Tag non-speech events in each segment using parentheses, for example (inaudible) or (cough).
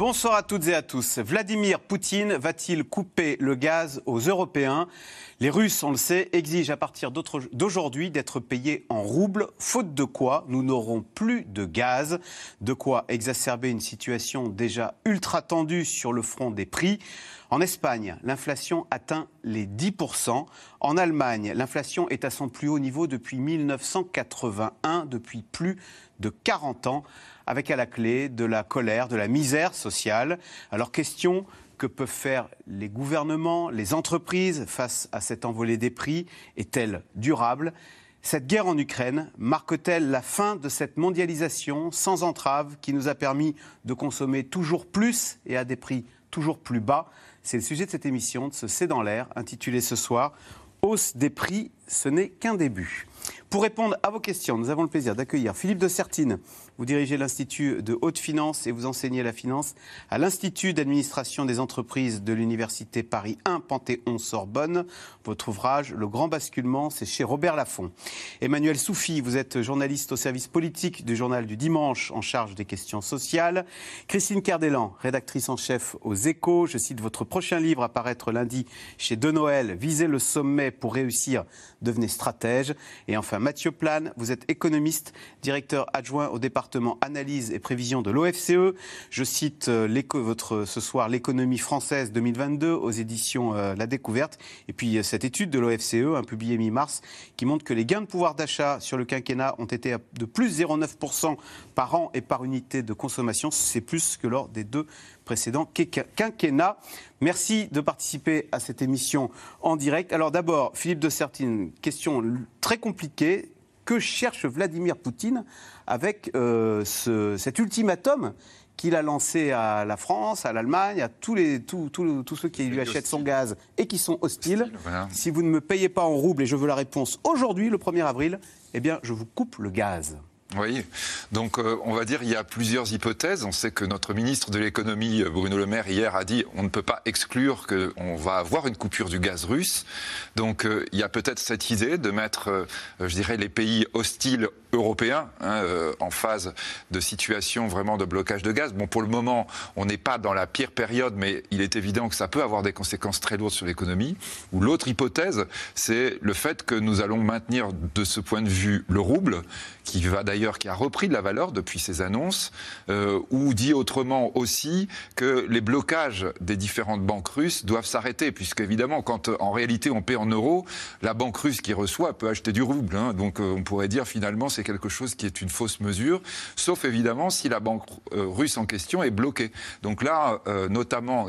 Bonsoir à toutes et à tous. Vladimir Poutine va-t-il couper le gaz aux Européens? Les Russes, on le sait, exigent à partir d'aujourd'hui d'être payés en roubles, faute de quoi nous n'aurons plus de gaz, de quoi exacerber une situation déjà ultra tendue sur le front des prix. En Espagne, l'inflation atteint les 10%. En Allemagne, l'inflation est à son plus haut niveau depuis 1981, depuis plus de 40 ans avec à la clé de la colère, de la misère sociale. Alors question, que peuvent faire les gouvernements, les entreprises face à cette envolée des prix Est-elle durable? Cette guerre en Ukraine marque-t-elle la fin de cette mondialisation sans entrave qui nous a permis de consommer toujours plus et à des prix toujours plus bas? C'est le sujet de cette émission, de ce C'est dans l'air, intitulée ce soir Hausse des prix, ce n'est qu'un début. Pour répondre à vos questions, nous avons le plaisir d'accueillir Philippe de Sertine, vous dirigez l'Institut de haute finance et vous enseignez la finance à l'Institut d'administration des entreprises de l'Université Paris 1 Panthéon-Sorbonne. Votre ouvrage, Le Grand Basculement, c'est chez Robert Laffont. Emmanuel Soufi, vous êtes journaliste au service politique du journal du dimanche en charge des questions sociales. Christine Cardellan, rédactrice en chef aux Échos. Je cite votre prochain livre à paraître lundi chez De Noël, Visez le sommet pour réussir, devenez stratège. Et enfin, Mathieu Plane, vous êtes économiste, directeur adjoint au département analyse et prévision de l'OFCE. Je cite euh, votre, ce soir l'économie française 2022 aux éditions euh, La Découverte. Et puis euh, cette étude de l'OFCE, publiée mi-mars, qui montre que les gains de pouvoir d'achat sur le quinquennat ont été de plus 0,9% par an et par unité de consommation. C'est plus que lors des deux précédents quinquennats. Merci de participer à cette émission en direct. Alors d'abord, Philippe de Sertine, question très compliquée que cherche Vladimir Poutine avec euh, cet ultimatum qu'il a lancé à la France, à l'Allemagne, à tous, les, tous, ceux qui lui achètent son gaz et qui sont hostiles? Si vous ne me payez pas en roubles, et je veux la réponse aujourd'hui, le 1er avril, eh bien, je vous coupe le gaz. Oui, donc euh, on va dire il y a plusieurs hypothèses. On sait que notre ministre de l'économie, euh, Bruno Le Maire, hier a dit on ne peut pas exclure qu'on va avoir une coupure du gaz russe. Donc euh, il y a peut-être cette idée de mettre, je dirais, les pays hostiles européens hein, en phase de situation vraiment de blocage de gaz. Bon, pour le moment, on n'est pas dans la pire période, mais il est évident que ça peut avoir des conséquences très lourdes sur l'économie. Ou l'autre hypothèse, c'est le fait que nous allons maintenir de ce point de vue le rouble, qui va d'ailleurs qui a repris de la valeur depuis ces annonces, euh, ou dit autrement aussi que les blocages des différentes banques russes doivent s'arrêter, puisque évidemment, quand euh, en réalité on paie en euros, la banque russe qui reçoit peut acheter du rouble. Hein. donc euh, on pourrait dire finalement c'est quelque chose qui est une fausse mesure, sauf évidemment si la banque russe en question est bloquée. Donc là, notamment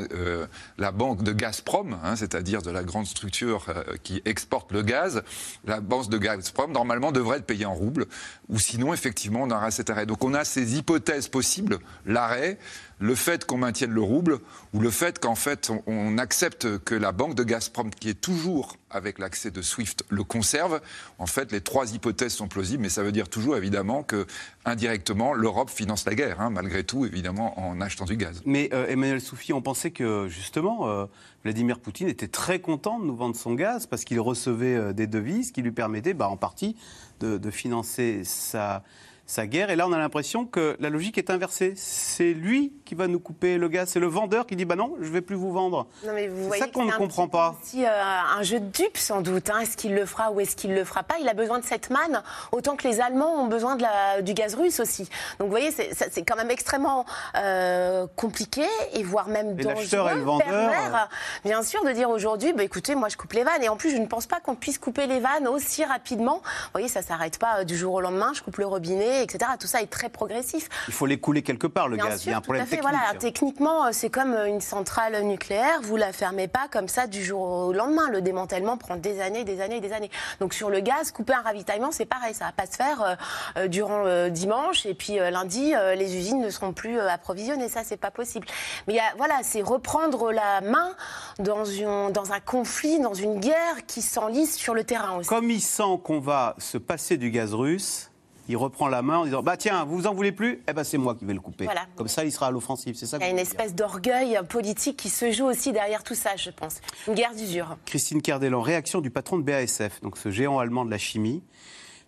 la banque de Gazprom, hein, c'est-à-dire de la grande structure qui exporte le gaz, la banque de Gazprom normalement devrait être payée en rouble, ou sinon effectivement, on aura cet arrêt. Donc on a ces hypothèses possibles, l'arrêt, le fait qu'on maintienne le rouble, ou le fait qu'en fait on, accepte que la banque de Gazprom, qui est toujours avec l'accès de SWIFT, le conserve. En fait, les trois hypothèses sont plausibles, mais ça veut dire toujours évidemment que indirectement l'Europe finance la guerre, hein, malgré tout, évidemment, en achetant du gaz. Mais euh, Emmanuel Soufi, on pensait que justement euh, Vladimir Poutine était très content de nous vendre son gaz parce qu'il recevait euh, des devises qui lui permettaient, bah, en partie, de financer sa sa guerre. Et là, on a l'impression que la logique est inversée. C'est lui qui va nous couper le gaz. C'est le vendeur qui dit bah non, je vais plus vous vendre. C'est ça qu'on ne comprend pas. C'est euh, un jeu de dupes sans doute. Hein. Est-ce qu'il le fera ou est-ce qu'il le fera pas? Il a besoin de cette manne autant que les Allemands ont besoin de la, du gaz russe aussi. Donc vous voyez, c'est quand même extrêmement euh, compliqué et voire même dangereux, et le vendeur. bien sûr, de dire aujourd'hui, bah, écoutez, moi je coupe les vannes. Et en plus, je ne pense pas qu'on puisse couper les vannes aussi rapidement. Vous voyez, ça s'arrête pas euh, du jour au lendemain. Je coupe le robinet etc. Tout ça est très progressif. Il faut l'écouler quelque part, le gaz. Il y a un problème technique. Voilà, techniquement, euh, c'est comme euh, une centrale nucléaire. Vous la fermez pas comme ça du jour au lendemain. Le démantèlement prend des années, des années, des années. Donc sur le gaz, couper un ravitaillement, c'est pareil. Ça va pas se faire euh, durant dimanche et puis lundi, les usines ne seront plus approvisionnées. Ça, c'est pas possible. Mais voilà, c'est reprendre la main dans, une, dans un conflit, dans une guerre qui s'enlise sur le terrain aussi. Comme il sent qu'on va se passer du gaz russe, il reprend la main en disant Bah tiens, vous en voulez plus? Eh ben c'est moi qui vais le couper. Voilà. Comme ça, il sera à l'offensive. C'est ça Il y a une espèce d'orgueil politique qui se joue aussi derrière tout ça, je pense. Une guerre d'usure. Christine Kerdelan, réaction du patron de BASF, donc ce géant allemand de la chimie.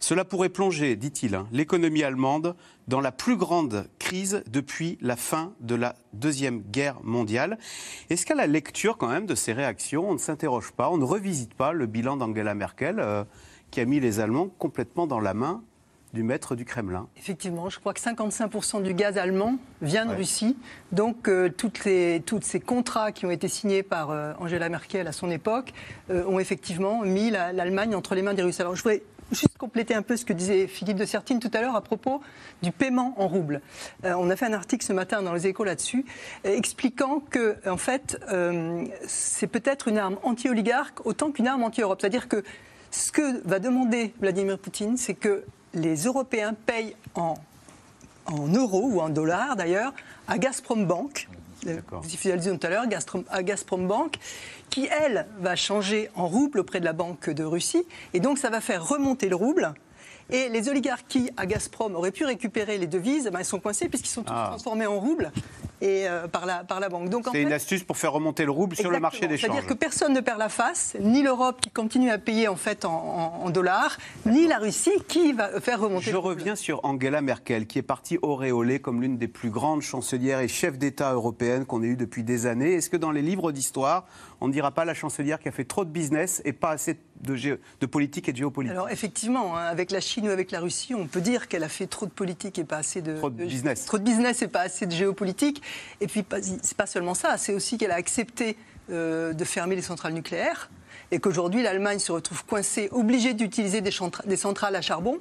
Cela pourrait plonger, dit-il, hein, l'économie allemande dans la plus grande crise depuis la fin de la Deuxième Guerre mondiale. Est-ce qu'à la lecture quand même de ces réactions, on ne s'interroge pas, on ne revisite pas le bilan d'Angela Merkel euh, qui a mis les Allemands complètement dans la main du maître du Kremlin Effectivement, je crois que 55% du gaz allemand vient de Ouais. Russie. Donc, euh, toutes les, ces contrats qui ont été signés par euh, Angela Merkel à son époque euh, ont effectivement mis la- l'Allemagne entre les mains des Russes. Alors, je voudrais juste compléter un peu ce que disait Philippe de Sertine tout à l'heure à propos du paiement en roubles. Euh, on a fait un article ce matin dans les échos là-dessus, euh, expliquant que, en fait, euh, c'est peut-être une arme anti-oligarque autant qu'une arme anti-Europe. C'est-à-dire que ce que va demander Vladimir Poutine, c'est que les Européens payent en, en euros ou en dollars d'ailleurs à Gazprom Bank. euh. Vous fidélisez tout à l'heure, Gazprom- à Gazprom Bank, qui elle va changer en rouble auprès de la Banque de Russie, et donc ça va faire remonter le rouble. Et les oligarques qui, à Gazprom, auraient pu récupérer les devises, eh ben, ils sont coincés puisqu'ils sont tous Ah. transformés en roubles et, euh, par, la, par la banque. Donc, C'est une astuce pour faire remonter le rouble sur le marché des. C'est-à-dire que personne ne perd la face, ni l'Europe qui continue à payer en fait en, en- en dollars, ni la Russie qui va faire remonter. Je le rouble. reviens sur Angela Merkel, qui est partie auréolée comme l'une des plus grandes chancelières et chefs d'État européennes qu'on ait eues depuis des années. Est-ce que dans les livres d'histoire, on ne dira pas la chancelière qui a fait trop de business et pas assez de, de politique et de géopolitique Alors effectivement, hein, avec la Chine ou avec la Russie, on peut dire qu'elle a fait trop de politique et pas assez de, Trop de business. Trop de business et pas assez de géopolitique. Et puis c'est pas seulement ça, c'est aussi qu'elle a accepté euh, de fermer les centrales nucléaires et qu'aujourd'hui l'Allemagne se retrouve coincée, obligée d'utiliser des centrales à charbon.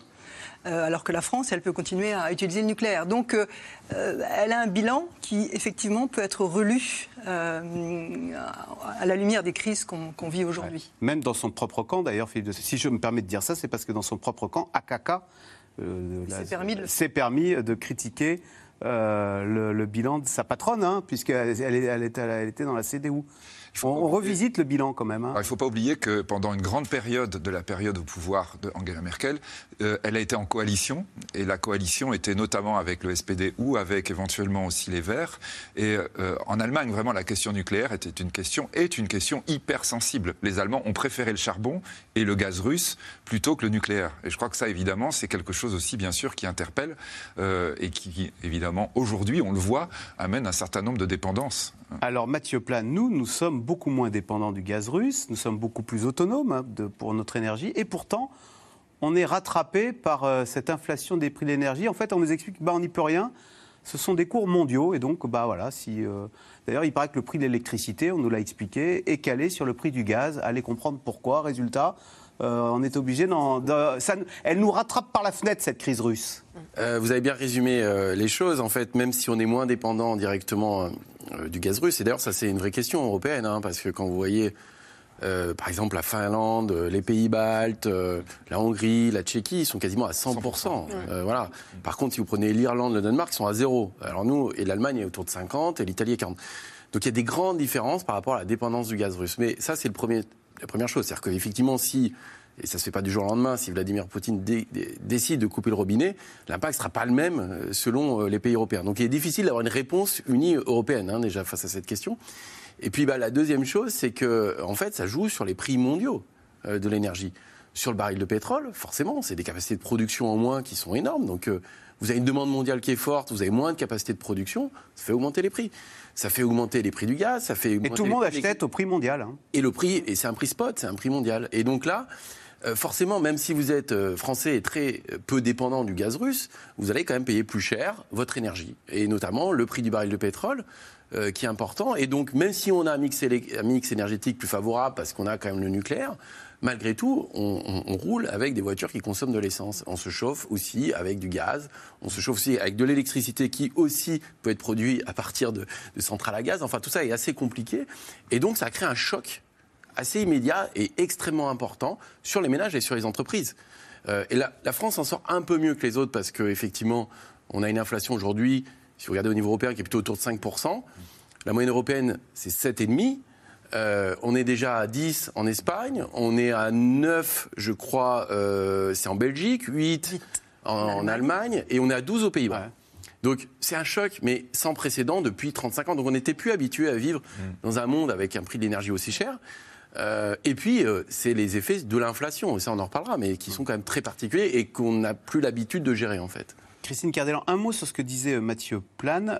Euh, alors que la France, elle peut continuer à utiliser le nucléaire. Donc, euh, euh, elle a un bilan qui, effectivement, peut être relu à la lumière des crises qu'on vit aujourd'hui. Même dans son propre camp, d'ailleurs, Philippe de- si je me permets de dire ça, c'est parce que dans son propre camp, AKK euh, s'est permis de permis critiquer euh, le, le bilan de sa patronne, hein, puisqu'elle elle était dans la CDU. On, revisite le bilan quand même. hein. Alors, il ne faut pas oublier que pendant une grande période de la période au pouvoir de Angela Merkel, euh, elle a été en coalition, et la coalition était notamment avec le SPD ou avec éventuellement aussi les Verts. Et euh, en Allemagne, vraiment, la question nucléaire était une question, est une question hyper sensible. Les Allemands ont préféré le charbon et le gaz russe plutôt que le nucléaire. Et je crois que ça, évidemment, c'est quelque chose aussi, bien sûr, qui interpelle euh, et qui, évidemment, aujourd'hui, on le voit, amène un certain nombre de dépendances. Alors Mathieu Plan, nous, nous sommes beaucoup moins dépendants du gaz russe, nous sommes beaucoup plus autonomes hein, pour notre énergie, et pourtant, on est rattrapé par euh, cette inflation des prix de l'énergie. En fait, on nous explique bah, n'y peut rien. Ce sont des cours mondiaux, et donc, bah voilà, si. euh, D'ailleurs, il paraît que le prix de l'électricité, on nous l'a expliqué, est calé sur le prix du gaz. Allez comprendre pourquoi. Résultat, euh, on est obligé de. ça elle nous rattrape par la fenêtre, cette crise russe. Euh, vous avez bien résumé euh, les choses. En fait, même si on est moins dépendant directement euh, du gaz russe, et d'ailleurs, ça, c'est une vraie question européenne, hein, parce que quand vous voyez, euh, par exemple, la Finlande, les pays baltes, euh, la Hongrie, la Tchéquie, ils sont quasiment à 100%. Euh, voilà. Par contre, si vous prenez l'Irlande, le Danemark, ils sont à zéro. Alors nous, et l'Allemagne est autour de 50, et l'Italie est 40. Donc il y a des grandes différences par rapport à la dépendance du gaz russe. Mais ça, c'est le premier, la première chose. C'est-à-dire qu'effectivement, si, et ça se fait pas du jour au lendemain, si Vladimir Poutine dé- dé- décide de couper le robinet, l'impact sera pas le même euh, selon euh, les pays européens. Donc il est difficile d'avoir une réponse unie européenne, hein, déjà, face à cette question. Et puis bah, la deuxième chose, c'est que en fait, ça joue sur les prix mondiaux euh, de l'énergie. Sur le baril de pétrole, forcément, c'est des capacités de production en moins qui sont énormes. Donc vous avez une demande mondiale qui est forte, vous avez moins de capacité de production, ça fait augmenter les prix. Ça fait augmenter les prix du gaz, ça fait Et augmenter tout le monde des- achetait au prix mondial. hein. et le prix, et c'est un prix spot, c'est un prix mondial. Et donc là, euh, forcément, même si vous êtes euh, français et très euh, peu dépendant du gaz russe, vous allez quand même payer plus cher votre énergie. Et notamment le prix du baril de pétrole, euh, qui est important. Et donc, même si on a un mix, élé- un mix énergétique plus favorable, parce qu'on a quand même le nucléaire, malgré tout, on, roule avec des voitures qui consomment de l'essence. On se chauffe aussi avec du gaz. On se chauffe aussi avec de l'électricité qui aussi peut être produite à partir de, de centrales à gaz. Enfin, tout ça est assez compliqué. Et donc, ça crée un choc assez immédiat et extrêmement important sur les ménages et sur les entreprises. Euh, et la, la France en sort un peu mieux que les autres parce qu'effectivement, on a une inflation aujourd'hui, si vous regardez au niveau européen, qui est plutôt autour de 5%. La moyenne européenne, c'est 7,5%. Euh, on est déjà à 10 en Espagne, on est à 9, je crois, euh, c'est en Belgique, 8 en, Allemagne et on est à 12 aux Pays-Bas. Donc c'est un choc, mais sans précédent depuis 35 ans. Donc on n'était plus habitué à vivre mm. dans un monde avec un prix de l'énergie aussi cher. Euh, et puis, euh, c'est les effets de l'inflation, ça on en reparlera, mais qui sont quand même très particuliers et qu'on n'a plus l'habitude de gérer en fait. Christine Cardellan, un mot sur ce que disait euh, Mathieu Plane.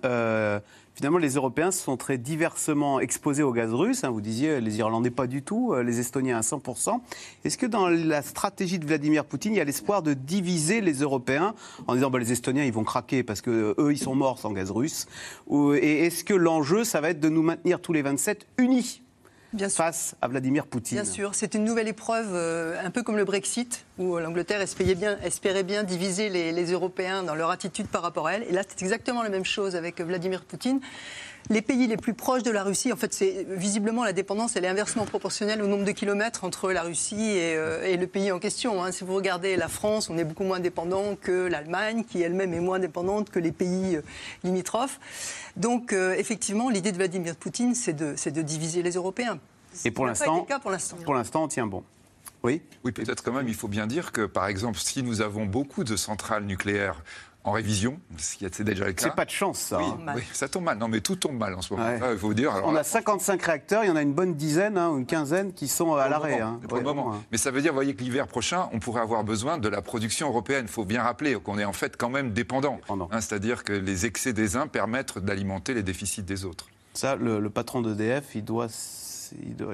finalement, les Européens sont très diversement exposés au gaz russe. Hein. vous disiez les Irlandais pas du tout, les Estoniens à 100%. Est-ce que dans la stratégie de Vladimir Poutine, il y a l'espoir de diviser les Européens en disant bah, les Estoniens ils vont craquer parce que eux ils sont morts sans gaz russe Et est-ce que l'enjeu ça va être de nous maintenir tous les 27 unis? Face à Vladimir Poutine. Bien sûr, c'est une nouvelle épreuve, euh, un peu comme le Brexit, où l'Angleterre espérait bien, espérait bien diviser les, les, Européens dans leur attitude par rapport à elle. Et là, c'est exactement la même chose avec Vladimir Poutine. Les pays les plus proches de la Russie, en fait, c'est visiblement la dépendance, elle est inversement proportionnelle au nombre de kilomètres entre la Russie et, euh, le pays en question. Hein. Si vous regardez la France, on est beaucoup moins dépendant que l'Allemagne, qui elle-même est moins dépendante que les pays euh, limitrophes. Donc, euh, effectivement, l'idée de Vladimir Poutine, c'est de, de diviser les Européens. Et pour l'instant, pour l'instant, on tient bon. Oui? Oui, peut-être quand même, il faut bien dire que, par exemple, si nous avons beaucoup de centrales nucléaires en révision, ce qui est déjà le cas. C'est pas de chance, ça. Oui, hein. ça tombe mal. Non, mais tout tombe mal en ce moment. il faut dire. on a 55 réacteurs, il y en a une bonne dizaine, hein, une quinzaine qui sont à l'arrêt. Hein. Pour le moment. Mais ça veut dire, voyez, que l'hiver prochain, on pourrait avoir besoin de la production européenne. Il faut bien rappeler qu'on est en fait quand même dépendant. C'est-à-dire que les excès des uns permettent d'alimenter les déficits des autres. Ça, le, le patron d'EDF, il doit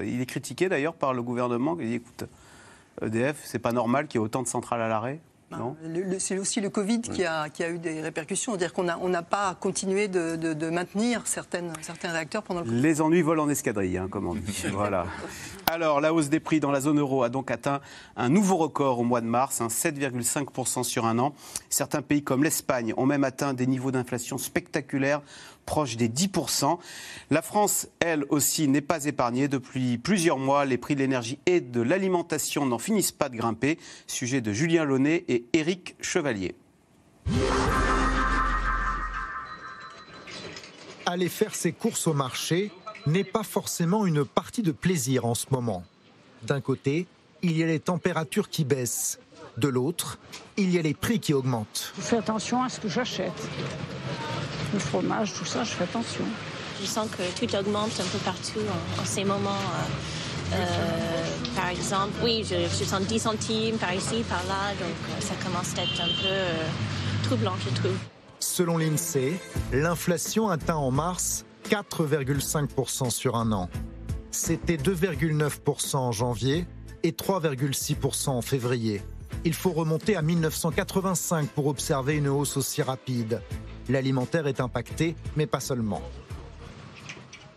il, est critiqué d'ailleurs par le gouvernement. Il dit écoute, EDF, c'est pas normal qu'il y ait autant de centrales à l'arrêt. C'est aussi le Covid qui, a, eu des répercussions. C'est-à-dire qu'on n'a on pas continué de, maintenir certaines, certains réacteurs pendant le Covid. Les ennuis volent en escadrille, hein, comme on dit. (laughs) voilà. Alors, la hausse des prix dans la zone euro a donc atteint un nouveau record au mois de mars, 7,5% sur un an. Certains pays comme l'Espagne ont même atteint des niveaux d'inflation spectaculaires proche des 10%. La France, elle aussi, n'est pas épargnée. Depuis plusieurs mois, les prix de l'énergie et de l'alimentation n'en finissent pas de grimper. Sujet de Julien Launay et Éric Chevalier. Aller faire ses courses au marché n'est pas forcément une partie de plaisir en ce moment. D'un côté, il y a les températures qui baissent. De l'autre, il y a les prix qui augmentent. Je fais attention à ce que j'achète le fromage, tout ça, je fais attention. Je sens que tout augmente un peu partout en, ces moments. Euh, euh, par exemple, oui, je, sens 10 centimes par ici, par là, donc euh, ça commence à être un peu troublant, je trouve. Selon l'INSEE, l'inflation atteint en mars 4,5% sur un an. C'était 2,9% en janvier et 3,6% en février. Il faut remonter à 1985 pour observer une hausse aussi rapide. L'alimentaire est impacté, mais pas seulement.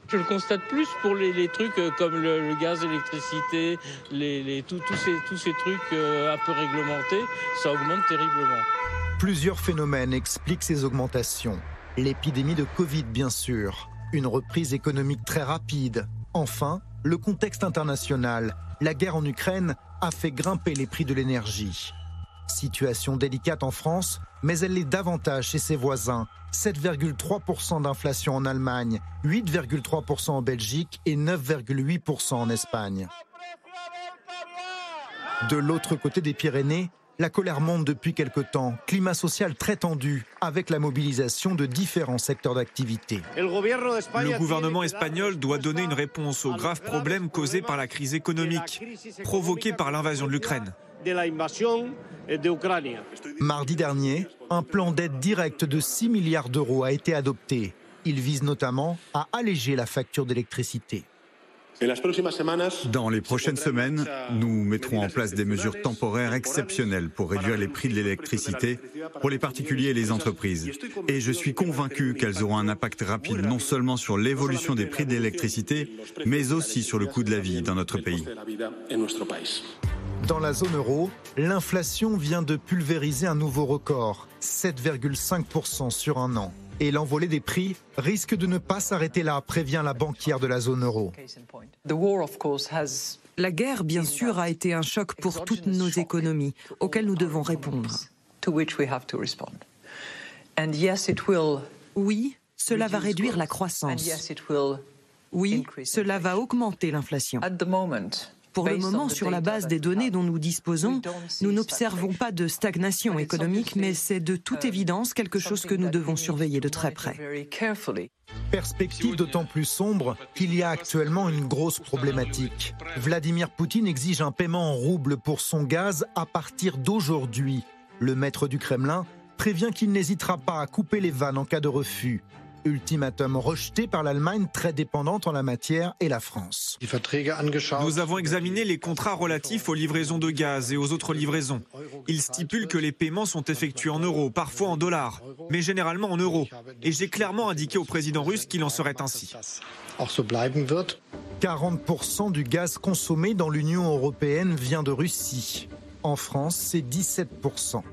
Je le constate plus pour les, trucs euh, comme le, gaz, l'électricité, les, tous ces trucs euh, un peu réglementés, ça augmente terriblement. Plusieurs phénomènes expliquent ces augmentations. L'épidémie de Covid, bien sûr, une reprise économique très rapide. Enfin, le contexte international. La guerre en Ukraine a fait grimper les prix de l'énergie. Situation délicate en France, mais elle l'est davantage chez ses voisins. 7,3% d'inflation en Allemagne, 8,3% en Belgique et 9,8% en Espagne. De l'autre côté des Pyrénées, la colère monte depuis quelque temps, climat social très tendu, avec la mobilisation de différents secteurs d'activité. Le gouvernement espagnol doit donner une réponse aux graves problèmes causés par la crise économique, provoquée par l'invasion de l'Ukraine. Mardi dernier, un plan d'aide directe de 6 milliards d'euros a été adopté. Il vise notamment à alléger la facture d'électricité. Dans les prochaines semaines, nous mettrons en place des mesures temporaires exceptionnelles pour réduire les prix de l'électricité pour les particuliers et les entreprises. Et je suis convaincu qu'elles auront un impact rapide non seulement sur l'évolution des prix de l'électricité, mais aussi sur le coût de la vie dans notre pays. Dans la zone euro, l'inflation vient de pulvériser un nouveau record, 7,5% sur un an. Et l'envolée des prix risque de ne pas s'arrêter là, prévient la banquière de la zone euro. La guerre, bien sûr, a été un choc pour toutes nos économies, auxquelles nous devons répondre. Oui, cela va réduire la croissance. Oui, cela va augmenter l'inflation. Pour le moment, sur la base des données dont nous disposons, nous n'observons pas de stagnation économique, mais c'est de toute évidence quelque chose que nous devons surveiller de très près. Perspective d'autant plus sombre qu'il y a actuellement une grosse problématique. Vladimir Poutine exige un paiement en rouble pour son gaz à partir d'aujourd'hui. Le maître du Kremlin prévient qu'il n'hésitera pas à couper les vannes en cas de refus. Ultimatum rejeté par l'Allemagne très dépendante en la matière et la France. Nous avons examiné les contrats relatifs aux livraisons de gaz et aux autres livraisons. Ils stipulent que les paiements sont effectués en euros, parfois en dollars, mais généralement en euros. Et j'ai clairement indiqué au président russe qu'il en serait ainsi. 40% du gaz consommé dans l'Union européenne vient de Russie. En France, c'est 17%.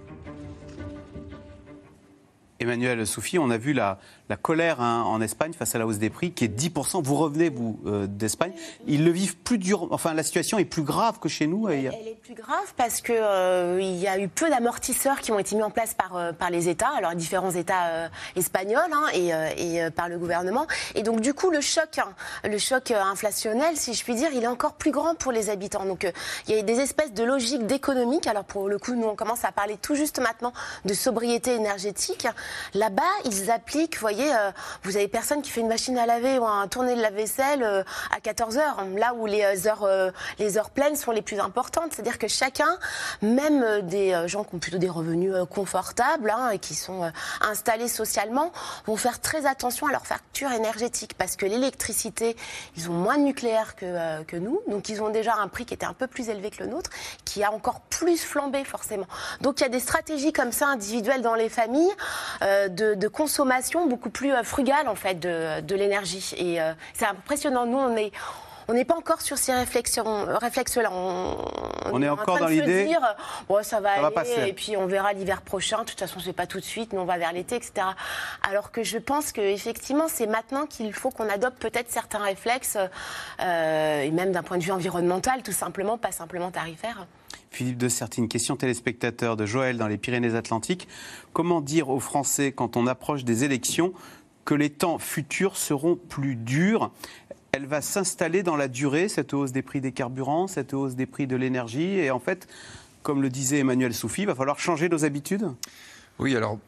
Emmanuel Soufi, on a vu la, la colère hein, en Espagne face à la hausse des prix qui est 10%. Vous revenez, vous, euh, d'Espagne. Ils le vivent plus dur. Enfin, la situation est plus grave que chez nous. Elle, est plus grave parce qu'il euh, y a eu peu d'amortisseurs qui ont été mis en place par, euh, par les États, alors différents États espagnols hein, et, et par le gouvernement. Et donc, du coup, le choc, hein, le choc inflationnel, si je puis dire, il est encore plus grand pour les habitants. Donc, il y a des espèces de logiques d'économique. Alors, pour le coup, nous, on commence à parler tout juste maintenant de sobriété énergétique. Là-bas, ils appliquent, vous euh, vous avez personne qui fait une machine à laver ou un tourner de la vaisselle euh, à 14 heures, là où les euh, heures, les heures pleines sont les plus importantes. C'est-à-dire que chacun, même des gens qui ont plutôt des revenus confortables hein, et qui sont installés socialement, vont faire très attention à leur facture énergétique parce que l'électricité, ils ont moins de nucléaire que, que nous, donc ils ont déjà un prix qui était un peu plus élevé que le nôtre, qui a encore plus flambé forcément. Donc il y a des stratégies comme ça individuelles dans les familles de, de consommation beaucoup plus euh, frugal en fait de, l'énergie. Et euh, c'est impressionnant. Nous, on est on n'est pas encore sur ces réflexions, réflexes-là. On, est, encore dans l'idée. dire, bon, ça va aller, et puis on verra l'hiver prochain. De toute façon, c'est pas tout de suite, mais on va vers l'été, etc. Alors que je pense qu'effectivement, c'est maintenant qu'il faut qu'on adopte peut-être certains réflexes, euh, et même d'un point de vue environnemental, tout simplement, pas simplement tarifaire. Philippe de Certine, question téléspectateur de Joël dans les Pyrénées-Atlantiques. Comment dire aux Français, quand on approche des élections, que les temps futurs seront plus durs? Elle va s'installer dans la durée, cette hausse des prix des carburants, cette hausse des prix de l'énergie. Et en fait, comme le disait Emmanuel Soufi, il va falloir changer nos habitudes? Oui, alors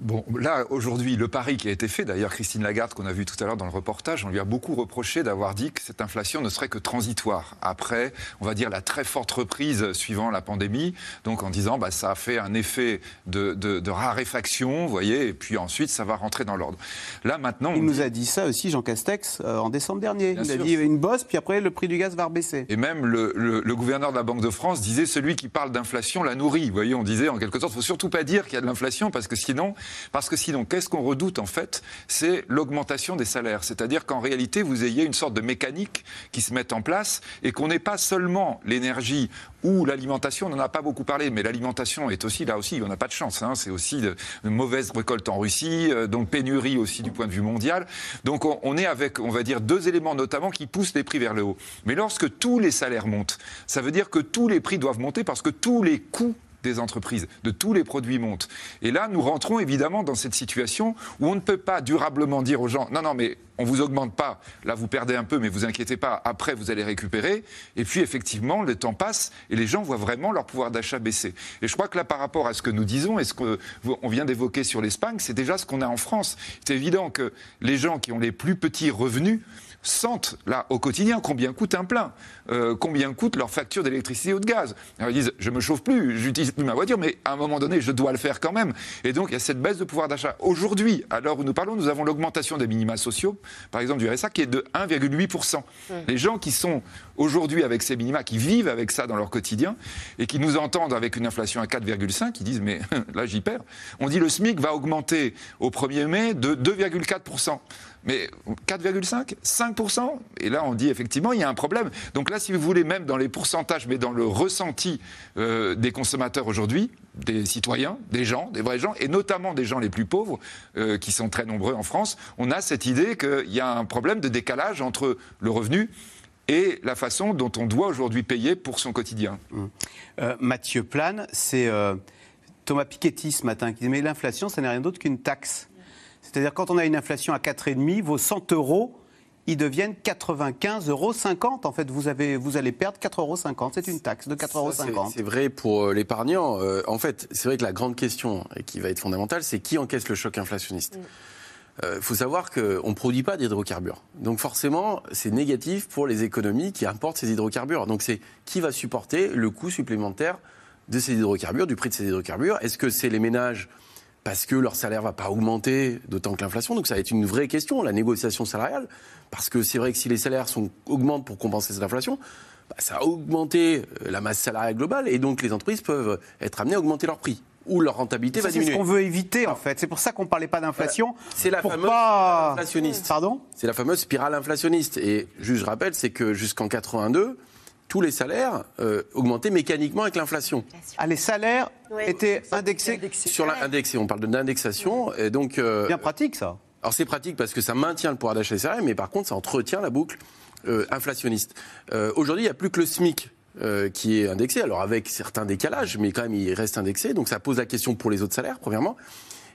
Bon, là, aujourd'hui, le pari qui a été fait, d'ailleurs, Christine Lagarde, qu'on a vu tout à l'heure dans le reportage, on lui a beaucoup reproché d'avoir dit que cette inflation ne serait que transitoire. Après, on va dire, la très forte reprise suivant la pandémie, donc en disant, bah, ça a fait un effet de, raréfaction, vous voyez, et puis ensuite, ça va rentrer dans l'ordre. Là, maintenant. Il nous a dit ça aussi, Jean Castex, euh, en décembre dernier. il a dit une bosse, puis après, le prix du gaz va rebaisser. Et même le, le gouverneur de la Banque de France disait, celui qui parle d'inflation la nourrit. Vous voyez, on disait, en quelque sorte, il ne faut surtout pas dire qu'il y a de l'inflation, parce que sinon, parce que sinon, qu'est-ce qu'on redoute en fait? C'est l'augmentation des salaires. C'est-à-dire qu'en réalité, vous ayez une sorte de mécanique qui se met en place et qu'on n'ait pas seulement l'énergie ou l'alimentation, on n'en a pas beaucoup parlé, mais l'alimentation est aussi, là aussi, on n'a pas de chance. Hein. c'est aussi de, mauvaise récolte en Russie, euh, donc pénurie aussi du point de vue mondial. Donc on, on, est avec, on va dire, deux éléments notamment qui poussent les prix vers le haut. Mais lorsque tous les salaires montent, ça veut dire que tous les prix doivent monter parce que tous les coûts des entreprises, de tous les produits montent. Et là, nous rentrons évidemment dans cette situation où on ne peut pas durablement dire aux gens non, non, mais on vous augmente pas, là vous perdez un peu, mais vous inquiétez pas, après vous allez récupérer. Et puis effectivement, le temps passe et les gens voient vraiment leur pouvoir d'achat baisser. Et je crois que là, par rapport à ce que nous disons et ce qu'on vient d'évoquer sur l'Espagne, c'est déjà ce qu'on a en France. C'est évident que les gens qui ont les plus petits revenus, sentent là au quotidien combien coûte un plein, euh, combien coûte leur facture d'électricité ou de gaz. ils disent je me chauffe plus, j'utilise plus ma voiture, mais à un moment donné je dois le faire quand même. Et donc il y a cette baisse de pouvoir d'achat. Aujourd'hui, à l'heure où nous parlons, nous avons l'augmentation des minima sociaux, par exemple du RSA, qui est de 1,8%. Mmh. Les gens qui sont aujourd'hui avec ces minima, qui vivent avec ça dans leur quotidien et qui nous entendent avec une inflation à 4,5, ils disent mais (laughs) là j'y perds. On dit le SMIC va augmenter au 1er mai de 2,4%. Mais 4,5 5% Et là, on dit effectivement, il y a un problème. Donc là, si vous voulez, même dans les pourcentages, mais dans le ressenti euh, des consommateurs aujourd'hui, des citoyens, des gens, des vrais gens, et notamment des gens les plus pauvres, euh, qui sont très nombreux en France, on a cette idée qu'il y a un problème de décalage entre le revenu et la façon dont on doit aujourd'hui payer pour son quotidien. Mmh. Euh, Mathieu Plane, c'est Thomas Piketty ce matin qui dit Mais l'inflation, ce n'est rien d'autre qu'une taxe. C'est-à-dire quand on a une inflation à 4,5, vos 100 euros, ils deviennent 95,50 euros. En fait, vous, avez, vous allez perdre 4,50 euros. C'est une taxe de 4,50 euros. C'est vrai pour euh, l'épargnant. Euh, en fait, c'est vrai que la grande question, et qui va être fondamentale, c'est qui encaisse le choc inflationniste Mm. il Euh, faut savoir qu'on ne produit pas d'hydrocarbures. Donc forcément, c'est négatif pour les économies qui importent ces hydrocarbures. Donc c'est qui va supporter le coût supplémentaire de ces hydrocarbures, du prix de ces hydrocarbures? Est-ce que c'est les ménages parce que leur salaire va pas augmenter d'autant que l'inflation Donc ça va être une vraie question, la négociation salariale. Parce que c'est vrai que si les salaires sont, augmentent pour compenser cette inflation, bah, ça a augmenté euh, la masse salariale globale et donc les entreprises peuvent être amenées à augmenter leur prix ou leur rentabilité Ça, va c'est ce diminuer. qu'on veut éviter, en fait. C'est pour ça qu'on ne parlait pas d'inflation. C'est la fameuse pas... spirale inflationniste. Pardon? C'est la fameuse spirale inflationniste. Et juste, je rappelle, c'est que jusqu'en 82, tous les salaires euh, augmentaient mécaniquement avec l'inflation. Ah, les salaires Oui. étaient indexés. Sur l'indexé, on parle d'indexation. Et donc, euh, Bien pratique, ça. alors c'est pratique parce que ça maintient le pouvoir d'achat des salaires, mais par contre, ça entretient la boucle euh, inflationniste. Euh, Aujourd'hui, il n'y a plus que le SMIC. euh, qui est indexé, alors avec certains décalages, mais quand même il reste indexé, donc ça pose la question pour les autres salaires, premièrement.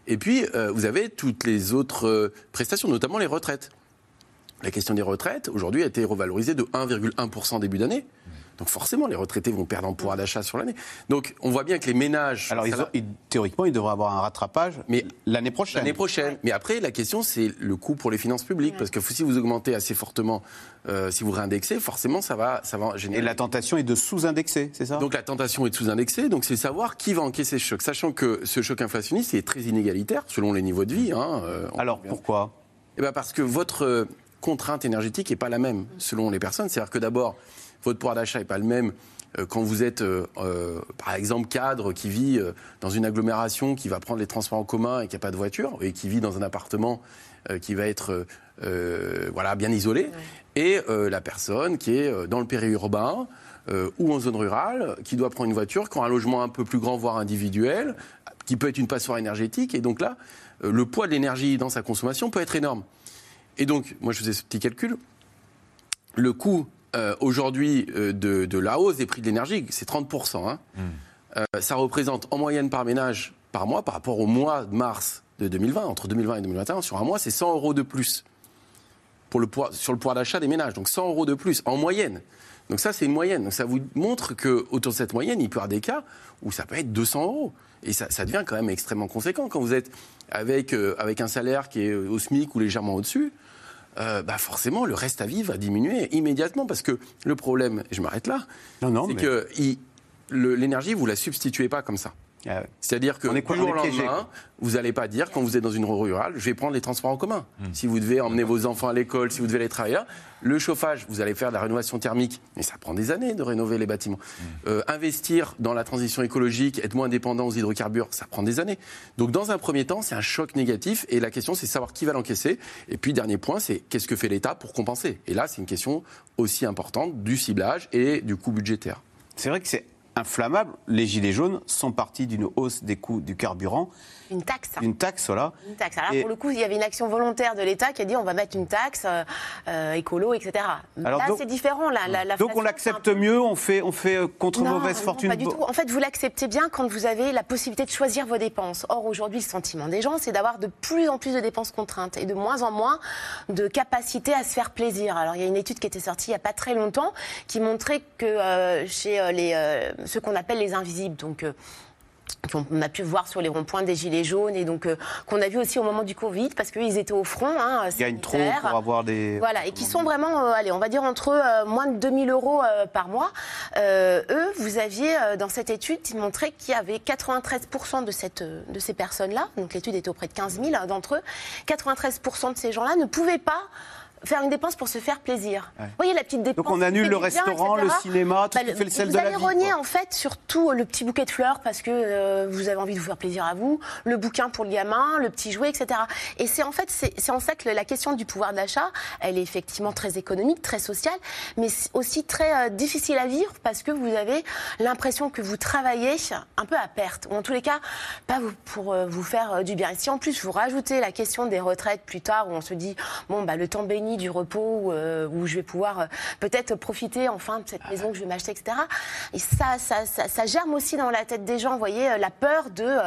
Et puis, euh, vous avez toutes les autres euh, prestations, notamment les retraites. La question des retraites, aujourd'hui, a été revalorisée de 1,1% début d'année. Donc forcément, les retraités vont perdre en pouvoir d'achat sur l'année. Donc on voit bien que les ménages... Alors, ils ça ont- ils- théoriquement, ils devraient avoir un rattrapage Mais l'année prochaine. L'année prochaine. Mais après, la question, c'est le coût pour les finances publiques. Parce que si vous augmentez assez fortement, euh, si vous réindexez, forcément, ça va, ça va générer. Et la tentation est de sous-indexer, c'est ça? Donc la tentation est de sous-indexer, donc c'est savoir qui va encaisser ce choc. Sachant que ce choc inflationniste est très inégalitaire selon les niveaux de vie. hein, euh, Alors, bien. pourquoi? Eh ben parce que votre euh, contrainte énergétique n'est pas la même selon les personnes. C'est-à-dire que d'abord, votre pouvoir d'achat n'est pas le même euh, quand vous êtes, euh, euh, par exemple, cadre qui vit euh, dans une agglomération, qui va prendre les transports en commun et qui n'a pas de voiture, et qui vit dans un appartement qui va être voilà, bien isolé, et la personne qui est dans le périurbain ou en zone rurale, qui doit prendre une voiture, qui a un logement un peu plus grand, voire individuel, qui peut être une passoire énergétique, et donc là, le poids de l'énergie dans sa consommation peut être énorme. Et donc, moi je faisais ce petit calcul, le coût euh, aujourd'hui euh, de, de la hausse des prix de l'énergie, c'est 30%. hein. Euh, ça représente en moyenne par ménage par mois, par rapport au mois de mars de 2020, entre 2020 et 2021, sur un mois, c'est 100 euros de plus pour le poids, sur le pouvoir d'achat des ménages. Donc 100 euros de plus en moyenne. Donc ça, c'est une moyenne. Donc ça vous montre que autour de cette moyenne, il peut y avoir des cas où ça peut être 200 euros. Et ça, ça devient quand même extrêmement conséquent quand vous êtes avec, euh, avec un salaire qui est au SMIC ou légèrement au-dessus. Euh, bah forcément, le reste à vivre va diminuer immédiatement parce que le problème, et je m'arrête là, Non, non, c'est mais- que l'énergie, vous la substituez pas comme ça. Ah ouais. C'est-à-dire que On est du quoi- jour au lendemain, vous n'allez pas dire, quand vous êtes dans une rue rurale, je vais prendre les transports en commun. Si vous devez emmener vos enfants à l'école, si vous devez aller travailler là, le chauffage, vous allez faire de la rénovation thermique, mais ça prend des années de rénover les bâtiments. Euh, investir dans la transition écologique, être moins dépendant aux hydrocarbures, ça prend des années. Donc dans un premier temps, c'est un choc négatif, et la question, c'est savoir qui va l'encaisser. Et puis, dernier point, c'est qu'est-ce que fait l'État pour compenser? Et là, c'est une question aussi importante du ciblage et du coût budgétaire. C'est vrai que c'est inflammable. Les Gilets jaunes sont partis d'une hausse des coûts du carburant, Une taxe. d'une taxe, voilà. Une taxe. Alors, Et- pour le coup, il y avait une action volontaire de l'État qui a dit on va mettre une taxe euh, euh, écolo, etc. Alors, là, c'est différent. Là, la, Donc on l'accepte peu- mieux, on fait, on fait euh, contre Non, mauvaise non, fortune. pas du tout. En fait, vous l'acceptez bien quand vous avez la possibilité de choisir vos dépenses. Or, aujourd'hui, le sentiment des gens, c'est d'avoir de plus en plus de dépenses contraintes et de moins en moins de capacité à se faire plaisir. Alors, il y a une étude qui était sortie il n'y a pas très longtemps qui montrait que euh, chez euh, les, ceux qu'on appelle les invisibles, donc qu'on a pu voir sur les ronds-points des gilets jaunes et donc euh, qu'on a vu aussi au moment du Covid parce qu'ils étaient au front. Hein, Ils gagnent trop sanitaire. pour avoir des. Voilà, et qui sont vraiment, euh, allez, on va dire entre euh, moins de 2000 euros euh, par mois. Eux, vous aviez dans cette étude montré qu'il y avait 93% de, cette, de ces personnes-là, donc l'étude était auprès de 15 000 hein, d'entre eux, 93% de ces gens-là ne pouvaient pas faire une dépense pour se faire plaisir. Ouais. Vous voyez la petite dépense Donc on annule fait le bien, restaurant, le cinéma, tout ce qui le- fait le sel vous de la allez vie, renier quoi. en fait surtout le petit bouquet de fleurs parce que euh, vous avez envie de vous faire plaisir à vous, le bouquin pour le gamin, le petit jouet, etc. Et c'est en fait c'est en ça que la question du pouvoir d'achat, elle est effectivement très économique, très sociale, mais aussi très euh, difficile à vivre parce que vous avez l'impression que vous travaillez un peu à perte ou en tous les cas pas vous- pour euh, vous faire euh, du bien. Et si en plus vous rajoutez la question des retraites plus tard où on se dit bon bah le temps béni du repos, euh, où je vais pouvoir euh, peut-être profiter enfin de cette maison que je vais m'acheter, etc. Et ça ça, ça, germe aussi dans la tête des gens, vous voyez, euh, la peur de,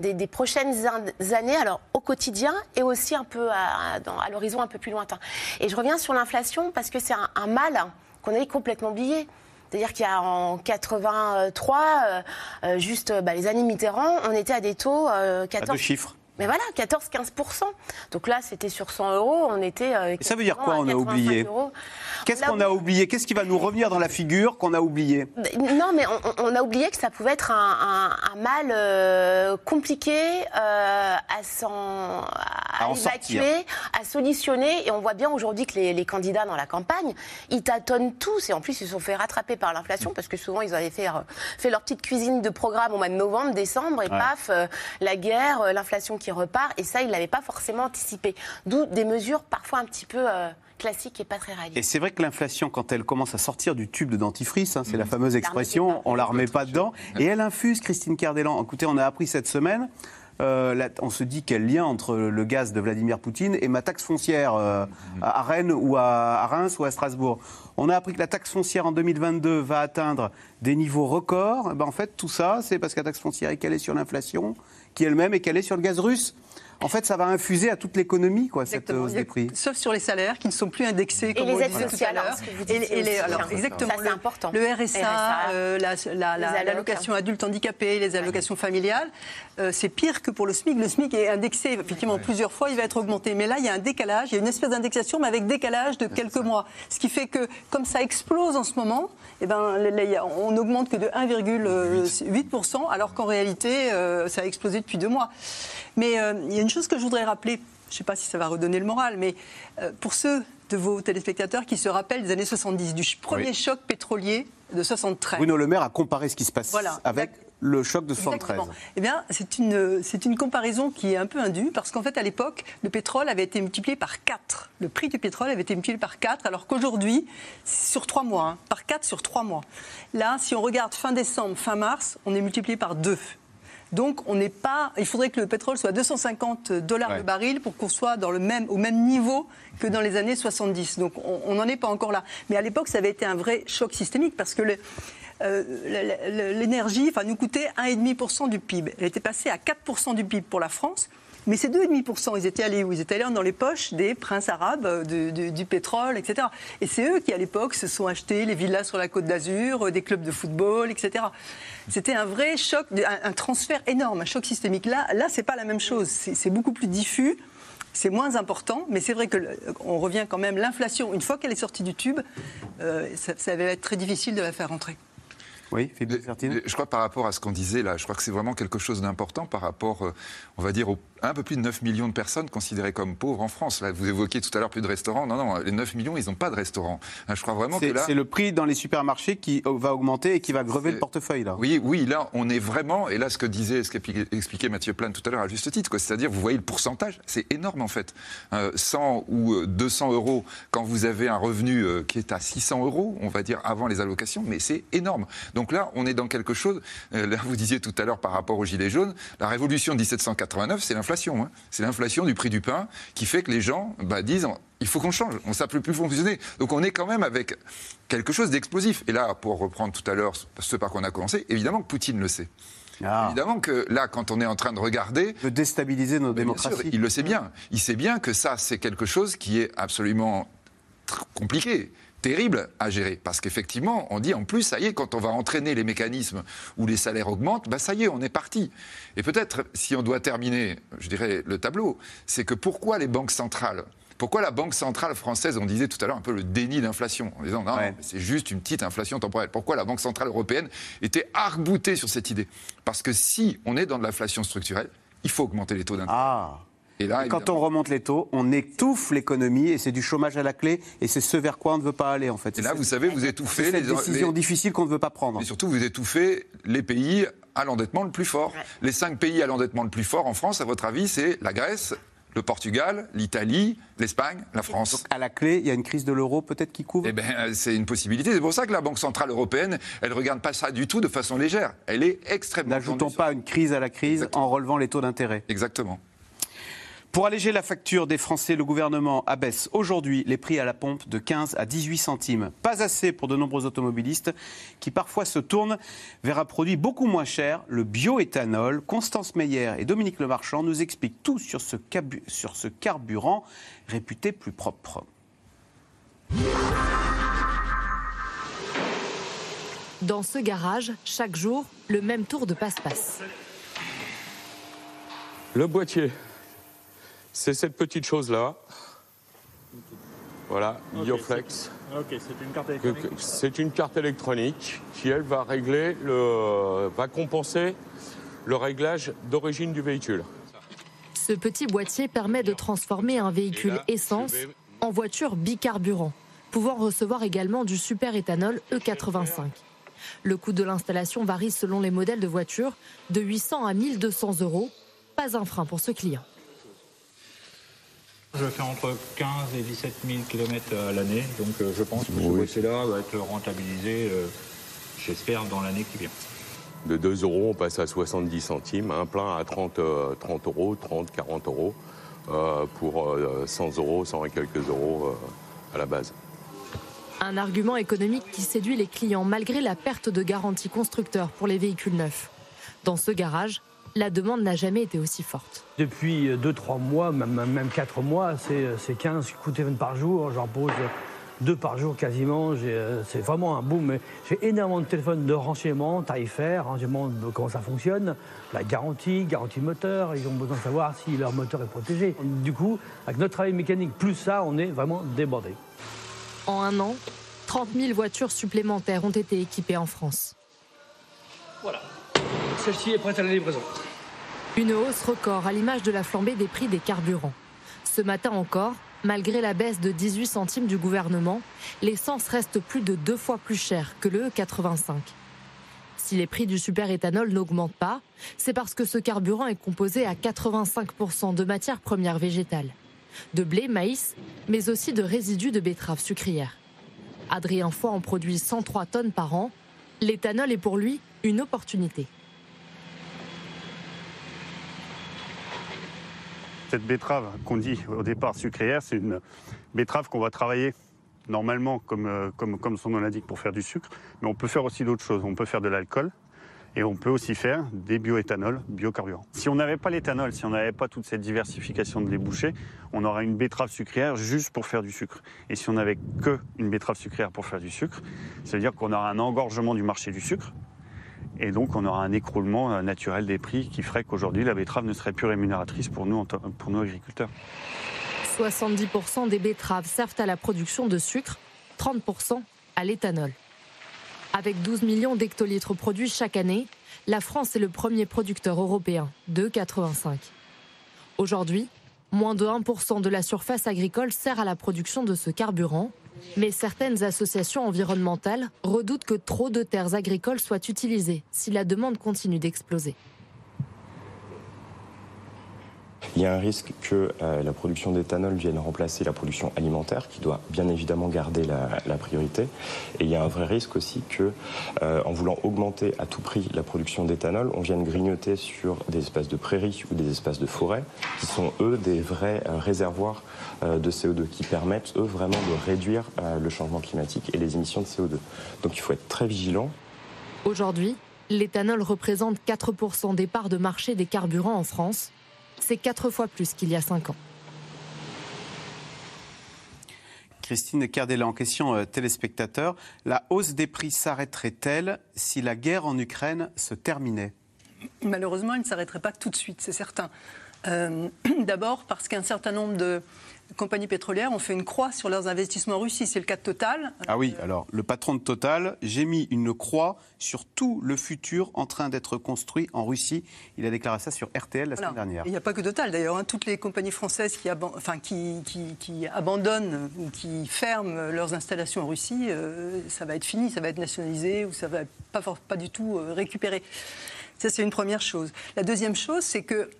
des, prochaines in- années, alors au quotidien et aussi un peu à, l'horizon un peu plus lointain. Et je reviens sur l'inflation parce que c'est un, mal qu'on avait complètement oublié. C'est-à-dire qu'il y a en 83, euh, euh, juste bah, les années Mitterrand, on était à des taux euh, À 14. deux chiffres. Mais voilà, 14-15%. Donc là, c'était sur 100 euros, on était. euh, ça veut dire quoi, on a 85 oublié. Qu'est-ce qu'on a oublié Qu'est-ce qui va nous revenir dans la figure qu'on a oublié Non, mais on, on a oublié que ça pouvait être un, un- un mal euh, compliqué euh, à, s'en, à À évacuer, sortir. à solutionner. Et on voit bien aujourd'hui que les, les candidats dans la campagne, ils tâtonnent tous. Et en plus, ils se sont fait rattraper par l'inflation parce que souvent, ils avaient fait, fait leur petite cuisine de programme au mois de novembre, décembre, et Ouais. paf, la guerre, l'inflation qui repart. Et ça, ils ne l'avaient pas forcément anticipé. D'où des mesures parfois un petit peu euh, classiques et pas très réalistes. Et c'est vrai que l'inflation, quand elle commence à sortir du tube de dentifrice, hein, c'est Mmh. la fameuse expression, on la remet pas dedans, et elle infuse, Christine Cardellan. Écoutez, on a appris cette semaine, euh, on se dit quel lien entre le gaz de Vladimir Poutine et ma taxe foncière euh, à Rennes ou à, à Reims ou à Strasbourg. On a appris que la taxe foncière en 2022 va atteindre des niveaux records. Eh ben, en fait, tout ça, c'est parce que la taxe foncière est calée sur l'inflation, qui elle-même est calée sur le gaz russe. En fait, ça va infuser à toute l'économie, quoi, cette hausse des prix. Sauf sur les salaires qui ne sont plus indexés comme les on aides disait tout à sociales, hein, l'heure. ce que vous Et les- disiez et les- alors, hein. exactement. Ça, c'est le- important. Le RSA, RSA, euh, la- la- la- les allocs. l'allocation adulte handicapé, les allocations familiales, euh, c'est pire que pour le SMIC. Le SMIC est indexé effectivement plusieurs fois, il va être augmenté. Mais là, il y a un décalage, il y a une espèce d'indexation, mais avec décalage de quelques mois. Ce qui fait que, comme ça explose en ce moment, eh ben, on n'augmente que de 1,8%, alors qu'en réalité, euh, ça a explosé depuis deux mois. Mais euh, il y a une chose que je voudrais rappeler, je ne sais pas si ça va redonner le moral, mais euh, pour ceux de vos téléspectateurs qui se rappellent des années 70, du premier Oui. choc pétrolier de 73. Bruno Le Maire a comparé ce qui se passe Voilà, avec le choc de 73. Exactement. Eh bien, c'est une, c'est une comparaison qui est un peu indue, parce qu'en fait, à l'époque, le pétrole avait été multiplié par 4. Le prix du pétrole avait été multiplié par 4, alors qu'aujourd'hui, c'est sur 3 mois, hein, par 4 sur 3 mois. Là, si on regarde fin décembre, fin mars, on est multiplié par 2. Donc, on n'est pas. Il faudrait que le pétrole soit à 250 dollars Ouais. le baril pour qu'on soit dans le même, au même niveau que dans les années 70. Donc, on n'en est pas encore là. Mais à l'époque, ça avait été un vrai choc systémique parce que le- euh, l'énergie enfin, nous coûtait 1,5% du PIB. Elle était passée à 4% du PIB pour la France. Mais ces 2,5%, ils étaient allés où? Ils étaient allés dans les poches des princes arabes, euh, du, du- du pétrole, etc. Et c'est eux qui, à l'époque, se sont achetés les villas sur la côte d'Azur, euh, des clubs de football, etc. C'était un vrai choc, un, un transfert énorme, un choc systémique. Là, là c'est pas la même chose. C'est beaucoup plus diffus. C'est moins important, mais c'est vrai que on revient quand même. L'inflation, une fois qu'elle est sortie du tube, euh, ça, ça va être très difficile de la faire rentrer. Oui, Philippe. Je crois par rapport à ce qu'on disait là, je crois que c'est vraiment quelque chose d'important par rapport, on va dire, aux un peu plus de 9 millions de personnes considérées comme pauvres en France. Là, vous évoquiez tout à l'heure plus de restaurants. Non, non, les 9 millions, ils n'ont pas de restaurants. Hein, Je crois vraiment que là. c'est le prix dans les supermarchés qui euh, va augmenter et qui va grever le portefeuille, là. Oui, oui, là, on est vraiment, et là, ce que disait, ce qu'expliquait Mathieu Plane tout à l'heure à juste titre, c'est-à-dire, vous voyez le pourcentage, c'est énorme en fait. Euh, 100 ou euh, 200 euros quand vous avez un revenu euh, qui est à 600 euros, on va dire, avant les allocations, mais c'est énorme. Donc là, on est dans quelque chose, euh, là, vous disiez tout à l'heure par rapport aux Gilets jaunes, la révolution de 1789, c'est l'inflation. Hein. C'est l'inflation du prix du pain qui fait que les gens bah, disent il faut qu'on change, on ne peut plus fonctionner. Donc on est quand même avec quelque chose d'explosif. Et là, pour reprendre tout à l'heure ce par quoi on a commencé, évidemment que Poutine le sait. Ah. Évidemment que là, quand on est en train de regarder, De déstabiliser nos démocraties. sûr, il le sait bien. Il sait bien que ça, c'est quelque chose qui est absolument compliqué terrible à gérer parce qu'effectivement on dit en plus ça y est quand on va entraîner les mécanismes où les salaires augmentent bah ça y est on est parti et peut-être si on doit terminer je dirais le tableau c'est que pourquoi les banques centrales pourquoi la Banque centrale française, on disait tout à l'heure un peu le déni d'inflation, en disant non, Ouais. c'est juste une petite inflation temporelle. Pourquoi la Banque centrale européenne était arc-boutée sur cette idée? Parce que si on est dans de l'inflation structurelle, il faut augmenter les taux d'intérêt. Ah Et là, Et quand on remonte les taux, on étouffe l'économie et c'est du chômage à la clé et c'est ce vers quoi on ne veut pas aller en fait. Et là, vous savez, vous étouffez les, décision les- difficile qu'on ne veut pas prendre. Et surtout, vous étouffez les pays à l'endettement le plus fort. Les cinq pays à l'endettement le plus fort en France, à votre avis, c'est la Grèce, le Portugal, l'Italie, l'Espagne, la France. À la clé, il y a une crise de l'euro peut-être qui couvre Eh bien, c'est une possibilité. C'est pour ça que la Banque Centrale Européenne, elle ne regarde pas ça du tout de façon légère. Elle est extrêmement... N'ajoutons pas une crise à la crise Exactement. en relevant les taux d'intérêt. Exactement. Pour alléger la facture des Français, le gouvernement abaisse aujourd'hui les prix à la pompe de 15 à 18 centimes. Pas assez pour de nombreux automobilistes qui parfois se tournent vers un produit beaucoup moins cher, le bioéthanol. Constance Meyer et Dominique Lemarchand nous expliquent tout sur ce, sur ce carburant réputé plus propre. Dans ce garage, chaque jour, le même tour de passe-passe. Le boîtier, c'est cette petite chose-là. Voilà, Bioflex. Ok, c'est une carte électronique. C'est une carte électronique qui, elle, va régler le, va compenser le réglage d'origine du véhicule. Ce petit boîtier permet de transformer un véhicule essence en voiture bicarburant, pouvant recevoir également du super éthanol E85. Le coût de l'installation varie selon les modèles de voiture, de 800 à 1200 euros. Pas un frein pour ce client. Je fais entre 15 et 17 000 km à l'année, donc euh, je pense que ce voici-là va être rentabilisé, euh, j'espère, dans l'année qui vient. De 2 euros, on passe à 70 centimes, un plein à 30, 30 euh, euros, 30, 40 euros, pour 100 euros, 100 et quelques euros à la base. Un argument économique qui séduit les clients malgré la perte de garantie constructeur pour les véhicules neufs. Dans ce garage, la demande n'a jamais été aussi forte. Depuis 2-3 mois, même, même 4 mois, c'est 15 coups de par jour. J'en pose deux par jour quasiment. Euh, c'est vraiment un boom. J'ai énormément de téléphones de renseignements tarifaires, renseignements de comment ça fonctionne, la garantie, garantie moteur. Ils ont besoin de savoir si leur moteur est protégé. Du coup, avec notre travail mécanique, plus ça, on est vraiment débordé. En un an, 30 000 voitures supplémentaires ont été équipées en France. Voilà. Celle-ci est prête à la livraison. Une hausse record à l'image de la flambée des prix des carburants. Ce matin encore, malgré la baisse de 18 centimes du gouvernement, l'essence reste plus de deux fois plus chère que le E85. Si les prix du super-éthanol n'augmentent pas, c'est parce que ce carburant est composé à 85% de matières premières végétales. De blé, maïs, mais aussi de résidus de betteraves sucrières. Adrien Foy en produit 103 tonnes par an. L'éthanol est pour lui une opportunité. Cette betterave qu'on dit au départ sucrière, c'est une betterave qu'on va travailler normalement, comme, euh, comme son nom l'indique, pour faire du sucre. Mais on peut faire aussi d'autres choses. On peut faire de l'alcool et on peut aussi faire des bioéthanols, biocarburants. Si on n'avait pas l'éthanol, si on n'avait pas toute cette diversification de débouchés, on aurait une betterave sucrière juste pour faire du sucre. Et si on n'avait que une betterave sucrière pour faire du sucre, ça veut dire qu'on aura un engorgement du marché du sucre et donc, on aura un écroulement euh, naturel des prix qui ferait qu'aujourd'hui, la betterave ne serait plus rémunératrice pour nous, pour nos agriculteurs. 70% des betteraves servent à la production de sucre, 30% à l'éthanol. Avec 12 millions d'hectolitres produits chaque année, la France est le premier producteur européen de 85. Aujourd'hui, moins de 1% de la surface agricole sert à la production de ce carburant, mais certaines associations environnementales redoutent que trop de terres agricoles soient utilisées si la demande continue d'exploser. Il y a un risque que euh, la production d'éthanol vienne remplacer la production alimentaire, qui doit bien évidemment garder la, priorité. Et il y a un vrai risque aussi que, euh, en voulant augmenter à tout prix la production d'éthanol, on vienne grignoter sur des espaces de prairies ou des espaces de forêt, qui sont eux des vrais euh, réservoirs de CO2, qui permettent eux vraiment de réduire le changement climatique et les émissions de CO2. Donc il faut être très vigilant. Aujourd'hui, l'éthanol représente 4% des parts de marché des carburants en France c'est quatre fois plus qu'il y a cinq ans. Christine Cardella, en question euh, téléspectateur, la hausse des prix s'arrêterait-elle si la guerre en Ukraine se terminait? Malheureusement, elle ne s'arrêterait pas tout de suite, c'est certain. Euh, (clears throat) d'abord parce qu'un certain nombre de compagnies pétrolières ont fait une croix sur leurs investissements en Russie. C'est le cas de Total. Ah oui, alors le patron de Total, j'ai mis une croix sur tout le futur en train d'être construit en Russie. Il a déclaré ça sur RTL la semaine dernière. Il n'y a pas que Total d'ailleurs. Hein. Toutes les compagnies françaises qui, enfin, qui, qui, abandonnent ou qui ferment leurs installations en Russie, euh, ça va être fini, ça va être nationalisé ou ça va pas, pas du tout euh, récupéré. Ça, c'est une première chose. La deuxième chose, c'est que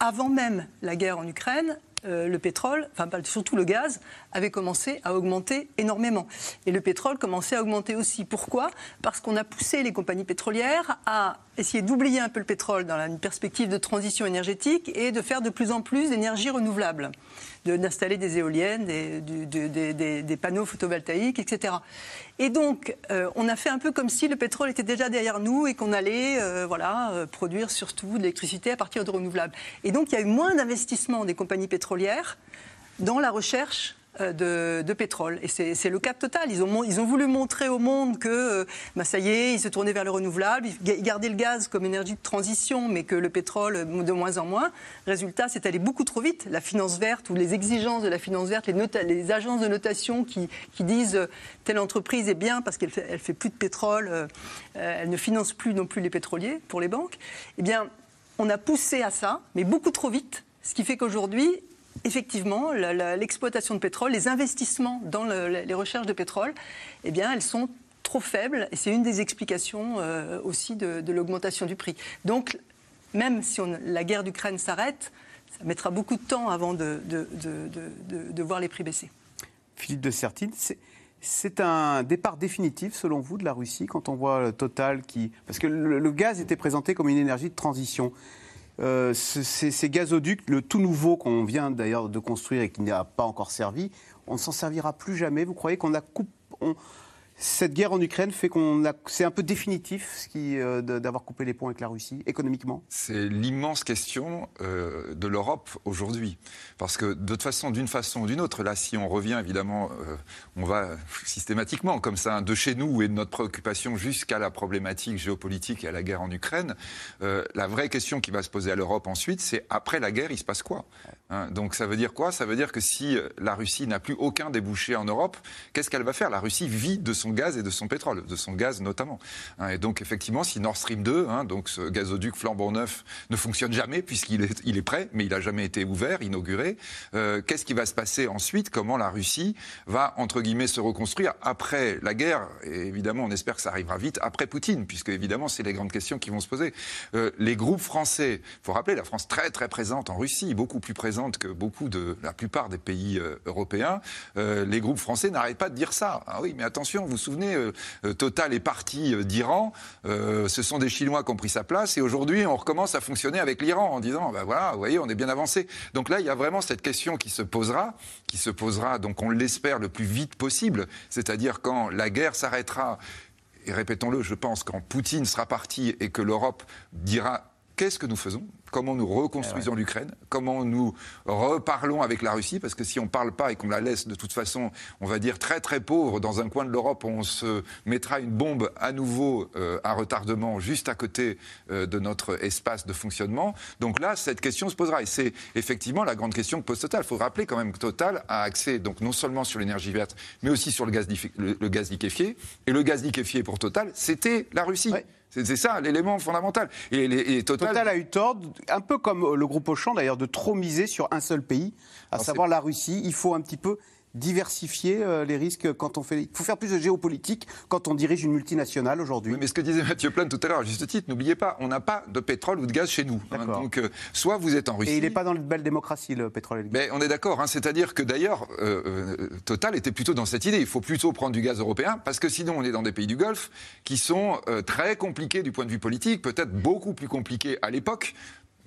avant même la guerre en Ukraine, euh, le pétrole, enfin surtout le gaz, avait commencé à augmenter énormément. Et le pétrole commençait à augmenter aussi. Pourquoi? Parce qu'on a poussé les compagnies pétrolières à essayer d'oublier un peu le pétrole dans la perspective de transition énergétique et de faire de plus en plus d'énergie renouvelable, d'installer des éoliennes, des, des, panneaux photovoltaïques, etc. Et donc, euh, on a fait un peu comme si le pétrole était déjà derrière nous et qu'on allait euh, voilà, euh, produire surtout de l'électricité à partir de renouvelables. Et donc, il y a eu moins d'investissement des compagnies pétrolières dans la recherche euh, de, pétrole. Et c'est le cap total. Ils ont, ils ont voulu montrer au monde que, euh, bah, ça y est, ils se tournaient vers le renouvelable, ils gardaient le gaz comme énergie de transition, mais que le pétrole de moins en moins. Résultat, c'est allé beaucoup trop vite. La finance verte ou les exigences de la finance verte, les, agences de notation qui, disent euh, telle entreprise est bien parce qu'elle fait, fait plus de pétrole, elle ne finance plus non plus les pétroliers pour les banques. Eh bien, on a poussé à ça, mais beaucoup trop vite. Ce qui fait qu'aujourd'hui, effectivement, l'exploitation de pétrole, les investissements dans les recherches de pétrole, eh bien, elles sont trop faibles et c'est une des explications euh, aussi de, l'augmentation du prix. Donc, même si la guerre d'Ukraine s'arrête, ça mettra beaucoup de temps avant de, voir les prix baisser. Philippe de Sertine, c'est un départ définitif, selon vous, de la Russie, quand on voit Total qui... Parce que le gaz était présenté comme une énergie de transition. Euh, ces, gazoducs, le tout nouveau qu'on vient d'ailleurs de construire et qui n'a pas encore servi, on ne s'en servira plus jamais. Vous croyez qu'on a coupé cette guerre en Ukraine fait qu'on a, c'est un peu définitif euh, d'avoir coupé les ponts avec la Russie économiquement? C'est l'immense question euh, de l'Europe aujourd'hui, parce que de toute façon, d'une façon ou d'une autre, là, si on revient évidemment, euh, on va systématiquement comme ça de chez nous et de notre préoccupation jusqu'à la problématique géopolitique et à la guerre en Ukraine. la vraie question qui va se poser à l'Europe ensuite, c'est après la guerre, il se passe quoi? Hein Donc ça veut dire quoi? Ça veut dire que si la Russie n'a plus aucun débouché en Europe, qu'est-ce qu'elle va faire? La Russie vit de son gaz et de son pétrole, de son gaz notamment. Hein, et donc effectivement, si Nord Stream 2, hein, donc ce gazoduc flambant neuf, ne fonctionne jamais puisqu'il est, prêt, mais il n'a jamais été ouvert, inauguré, euh, qu'est-ce qui va se passer ensuite? Comment la Russie va entre guillemets se reconstruire après la guerre? Et évidemment, on espère que ça arrivera vite après Poutine, puisque évidemment, c'est les grandes questions qui vont se poser. Euh, les groupes français, faut rappeler, la France très très présente en Russie, beaucoup plus présente que beaucoup de la plupart des pays euh, européens. les groupes français n'arrêtent pas de dire ça. Ah oui, mais attention, vous vous souvenez, euh, euh, Total est parti euh, d'Iran, ce sont des Chinois qui ont pris sa place, et aujourd'hui on recommence à fonctionner avec l'Iran en disant, ben voilà, vous voyez, on est bien avancé. Donc là, il y a vraiment cette question qui se posera, qui se posera, donc on l'espère le plus vite possible, c'est-à-dire quand la guerre s'arrêtera, et répétons-le, je pense, quand Poutine sera parti et que l'Europe dira qu'est-ce que nous faisons? Comment nous reconstruisons eh l'Ukraine, comment nous reparlons avec la Russie, parce que si on ne parle pas et qu'on la laisse de toute façon, on va dire très très pauvre, dans un coin de l'Europe, on se mettra une bombe à nouveau euh, à retardement juste à côté euh, de notre espace de fonctionnement. Donc là, cette question se posera. Et c'est effectivement la grande question que pose Total. Il faut rappeler quand même que Total a accès donc non seulement sur l'énergie verte, mais aussi sur le gaz, le, gaz liquéfié. Et le gaz liquéfié pour Total, c'était la Russie. C'est ça l'élément fondamental. Et, Total... Total... a eu tort, un peu comme le groupe Auchan d'ailleurs, de trop miser sur un seul pays, à savoir la Russie. Il faut un petit peu diversifier euh, les risques quand on fait. Il faut faire plus de géopolitique quand on dirige une multinationale aujourd'hui. mais ce que disait Mathieu Plane tout à l'heure, à juste titre, n'oubliez pas, on n'a pas de pétrole ou de gaz chez nous. Hein. donc, euh, soit vous êtes en Russie. Et il n'est pas dans la belle démocratie, le pétrole et le gaz. Mais on est d'accord. Hein, c'est-à-dire que d'ailleurs, euh, Total était plutôt dans cette idée. Il faut plutôt prendre du gaz européen parce que sinon, on est dans des pays du Golfe qui sont très compliqués du point de vue politique, peut-être beaucoup plus compliqués à l'époque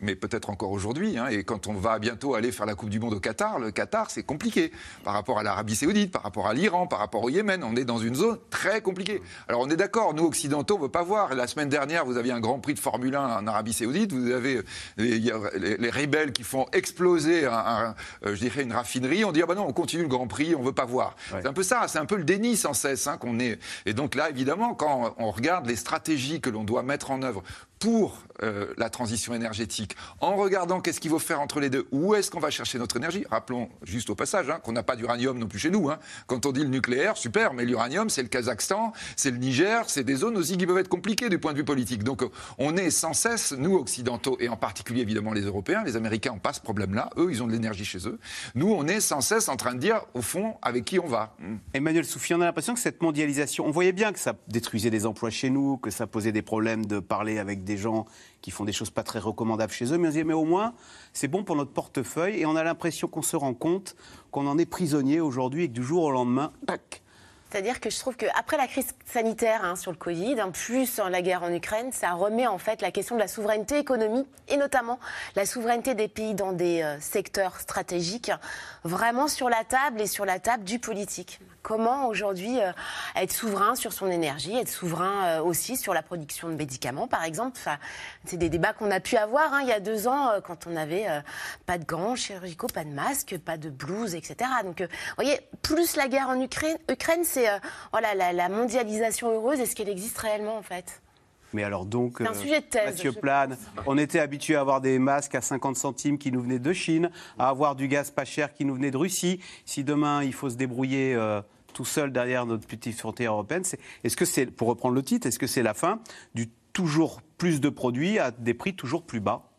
mais peut-être encore aujourd'hui. Hein, et quand on va bientôt aller faire la Coupe du Monde au Qatar, le Qatar, c'est compliqué par rapport à l'Arabie Saoudite, par rapport à l'Iran, par rapport au Yémen. On est dans une zone très compliquée. Alors on est d'accord, nous occidentaux, on ne veut pas voir. La semaine dernière, vous aviez un Grand Prix de Formule 1 en Arabie Saoudite. Vous avez euh, les, les, rebelles qui font exploser, un, euh, je dirais, une raffinerie. On dit ah ben non, on continue le Grand Prix, on veut pas voir. C'est un peu ça. C'est un peu le déni sans cesse hein, qu'on est. Et donc là, évidemment, quand on regarde les stratégies que l'on doit mettre en œuvre pour euh, la transition énergétique, en regardant qu'est-ce qu'il faut faire entre les deux, où est-ce qu'on va chercher notre énergie. Rappelons juste au passage hein, qu'on n'a pas d'uranium non plus chez nous. Hein. Quand on dit le nucléaire, super, mais l'uranium, c'est le Kazakhstan, c'est le Niger, c'est des zones aussi qui peuvent être compliquées du point de vue politique. Donc on est sans cesse, nous occidentaux, et en particulier évidemment les Européens, les Américains n'ont pas ce problème-là, eux, ils ont de l'énergie chez eux. Nous, on est sans cesse en train de dire, au fond, avec qui on va. Emmanuel Soufi, on a l'impression que cette mondialisation, on voyait bien que ça détruisait des emplois chez nous, que ça posait des problèmes de parler avec des des gens qui font des choses pas très recommandables chez eux, mais on se dit, mais au moins, c'est bon pour notre portefeuille, et on a l'impression qu'on se rend compte qu'on en est prisonnier aujourd'hui et que du jour au lendemain, tac, c'est-à-dire que je trouve qu'après la crise sanitaire hein, sur le Covid, en plus la guerre en Ukraine, ça remet en fait la question de la souveraineté économique et notamment la souveraineté des pays dans des euh, secteurs stratégiques vraiment sur la table et sur la table du politique. Comment aujourd'hui euh, être souverain sur son énergie, être souverain euh, aussi sur la production de médicaments, par exemple. C'est des débats qu'on a pu avoir hein, il y a deux ans quand on n'avait pas de gants chirurgicaux, pas de masques, pas de blouse, etc. Donc, vous voyez, plus la guerre en Ukraine c'est voilà la, mondialisation heureuse. Est-ce qu'elle existe réellement en fait mais alors donc, un sujet de thèse, Mathieu Plane, on était habitué à avoir des masques à 50 centimes qui nous venaient de Chine, à avoir du gaz pas cher qui nous venait de Russie. Si demain il faut se débrouiller tout seul derrière notre petite frontière européenne. Est-ce que c'est, pour reprendre le titre, est-ce que c'est la fin du toujours plus de produits à des prix toujours plus bas?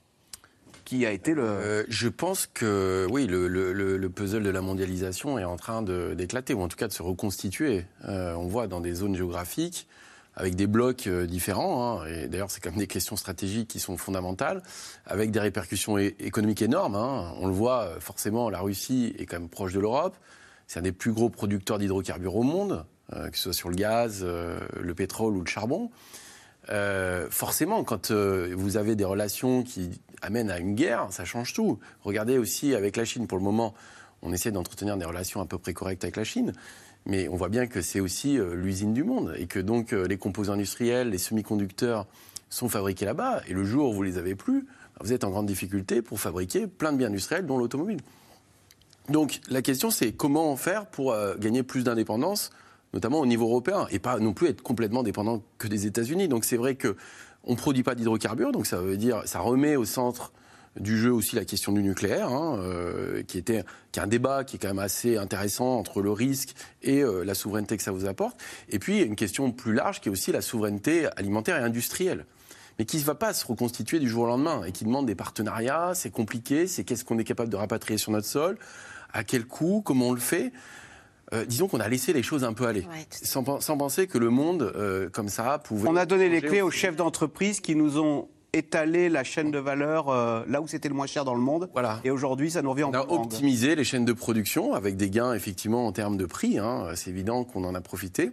Qui a été le... Euh, je pense que oui, le, puzzle de la mondialisation est en train d'éclater, ou en tout cas de se reconstituer. Euh, on voit dans des zones géographiques, avec des blocs euh, différents, hein, et d'ailleurs c'est quand même des questions stratégiques qui sont fondamentales, avec des répercussions économiques énormes. Hein. On le voit forcément, la Russie est quand même proche de l'Europe. C'est un des plus gros producteurs d'hydrocarbures au monde, euh, que ce soit sur le gaz, euh, le pétrole ou le charbon. Euh, forcément, quand vous avez des relations qui amènent à une guerre, ça change tout. Regardez aussi avec la Chine, pour le moment, on essaie d'entretenir des relations à peu près correctes avec la Chine, mais on voit bien que c'est aussi l'usine du monde et que donc les composants industriels, les semi-conducteurs sont fabriqués là-bas. Et le jour où vous les avez plus, vous êtes en grande difficulté pour fabriquer plein de biens industriels, dont l'automobile. Donc la question, c'est comment faire pour euh, gagner plus d'indépendance, notamment au niveau européen, et pas non plus être complètement dépendant que des États-Unis. Donc c'est vrai que on produit pas d'hydrocarbures, donc ça veut dire ça remet au centre du jeu aussi la question du nucléaire, hein, euh, qui était qui est un débat qui est quand même assez intéressant entre le risque et euh, la souveraineté que ça vous apporte. Et puis une question plus large qui est aussi la souveraineté alimentaire et industrielle mais qui ne va pas se reconstituer du jour au lendemain et qui demande des partenariats, c'est compliqué, c'est qu'est-ce qu'on est capable de rapatrier sur notre sol, à quel coût, comment on le fait. Euh, disons qu'on a laissé les choses un peu aller, sans, penser que le monde, euh, comme ça, pouvait... On a donné les clés aux chefs d'entreprise qui nous ont étalé la chaîne de valeur euh, là où c'était le moins cher dans le monde. Voilà. Et aujourd'hui, ça nous revient en On a optimisé les chaînes de production avec des gains, effectivement, en termes de prix. Hein. C'est évident qu'on en a profité.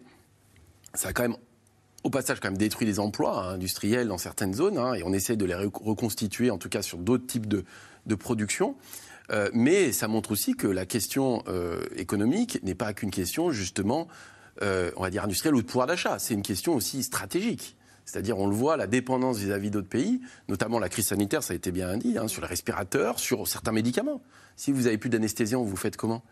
Ça a quand même au passage quand même détruit les emplois hein, industriels dans certaines zones, hein, et on essaie de les reconstituer, en tout cas sur d'autres types de, de production. Euh, mais ça montre aussi que la question euh, économique n'est pas qu'une question justement, euh, on va dire industrielle ou de pouvoir d'achat. C'est une question aussi stratégique. C'est-à-dire, on le voit, la dépendance vis-à-vis d'autres pays, notamment la crise sanitaire, ça a été bien dit, hein, sur les respirateurs, sur certains médicaments. Si vous n'avez plus d'anesthésiant, vous faites comment?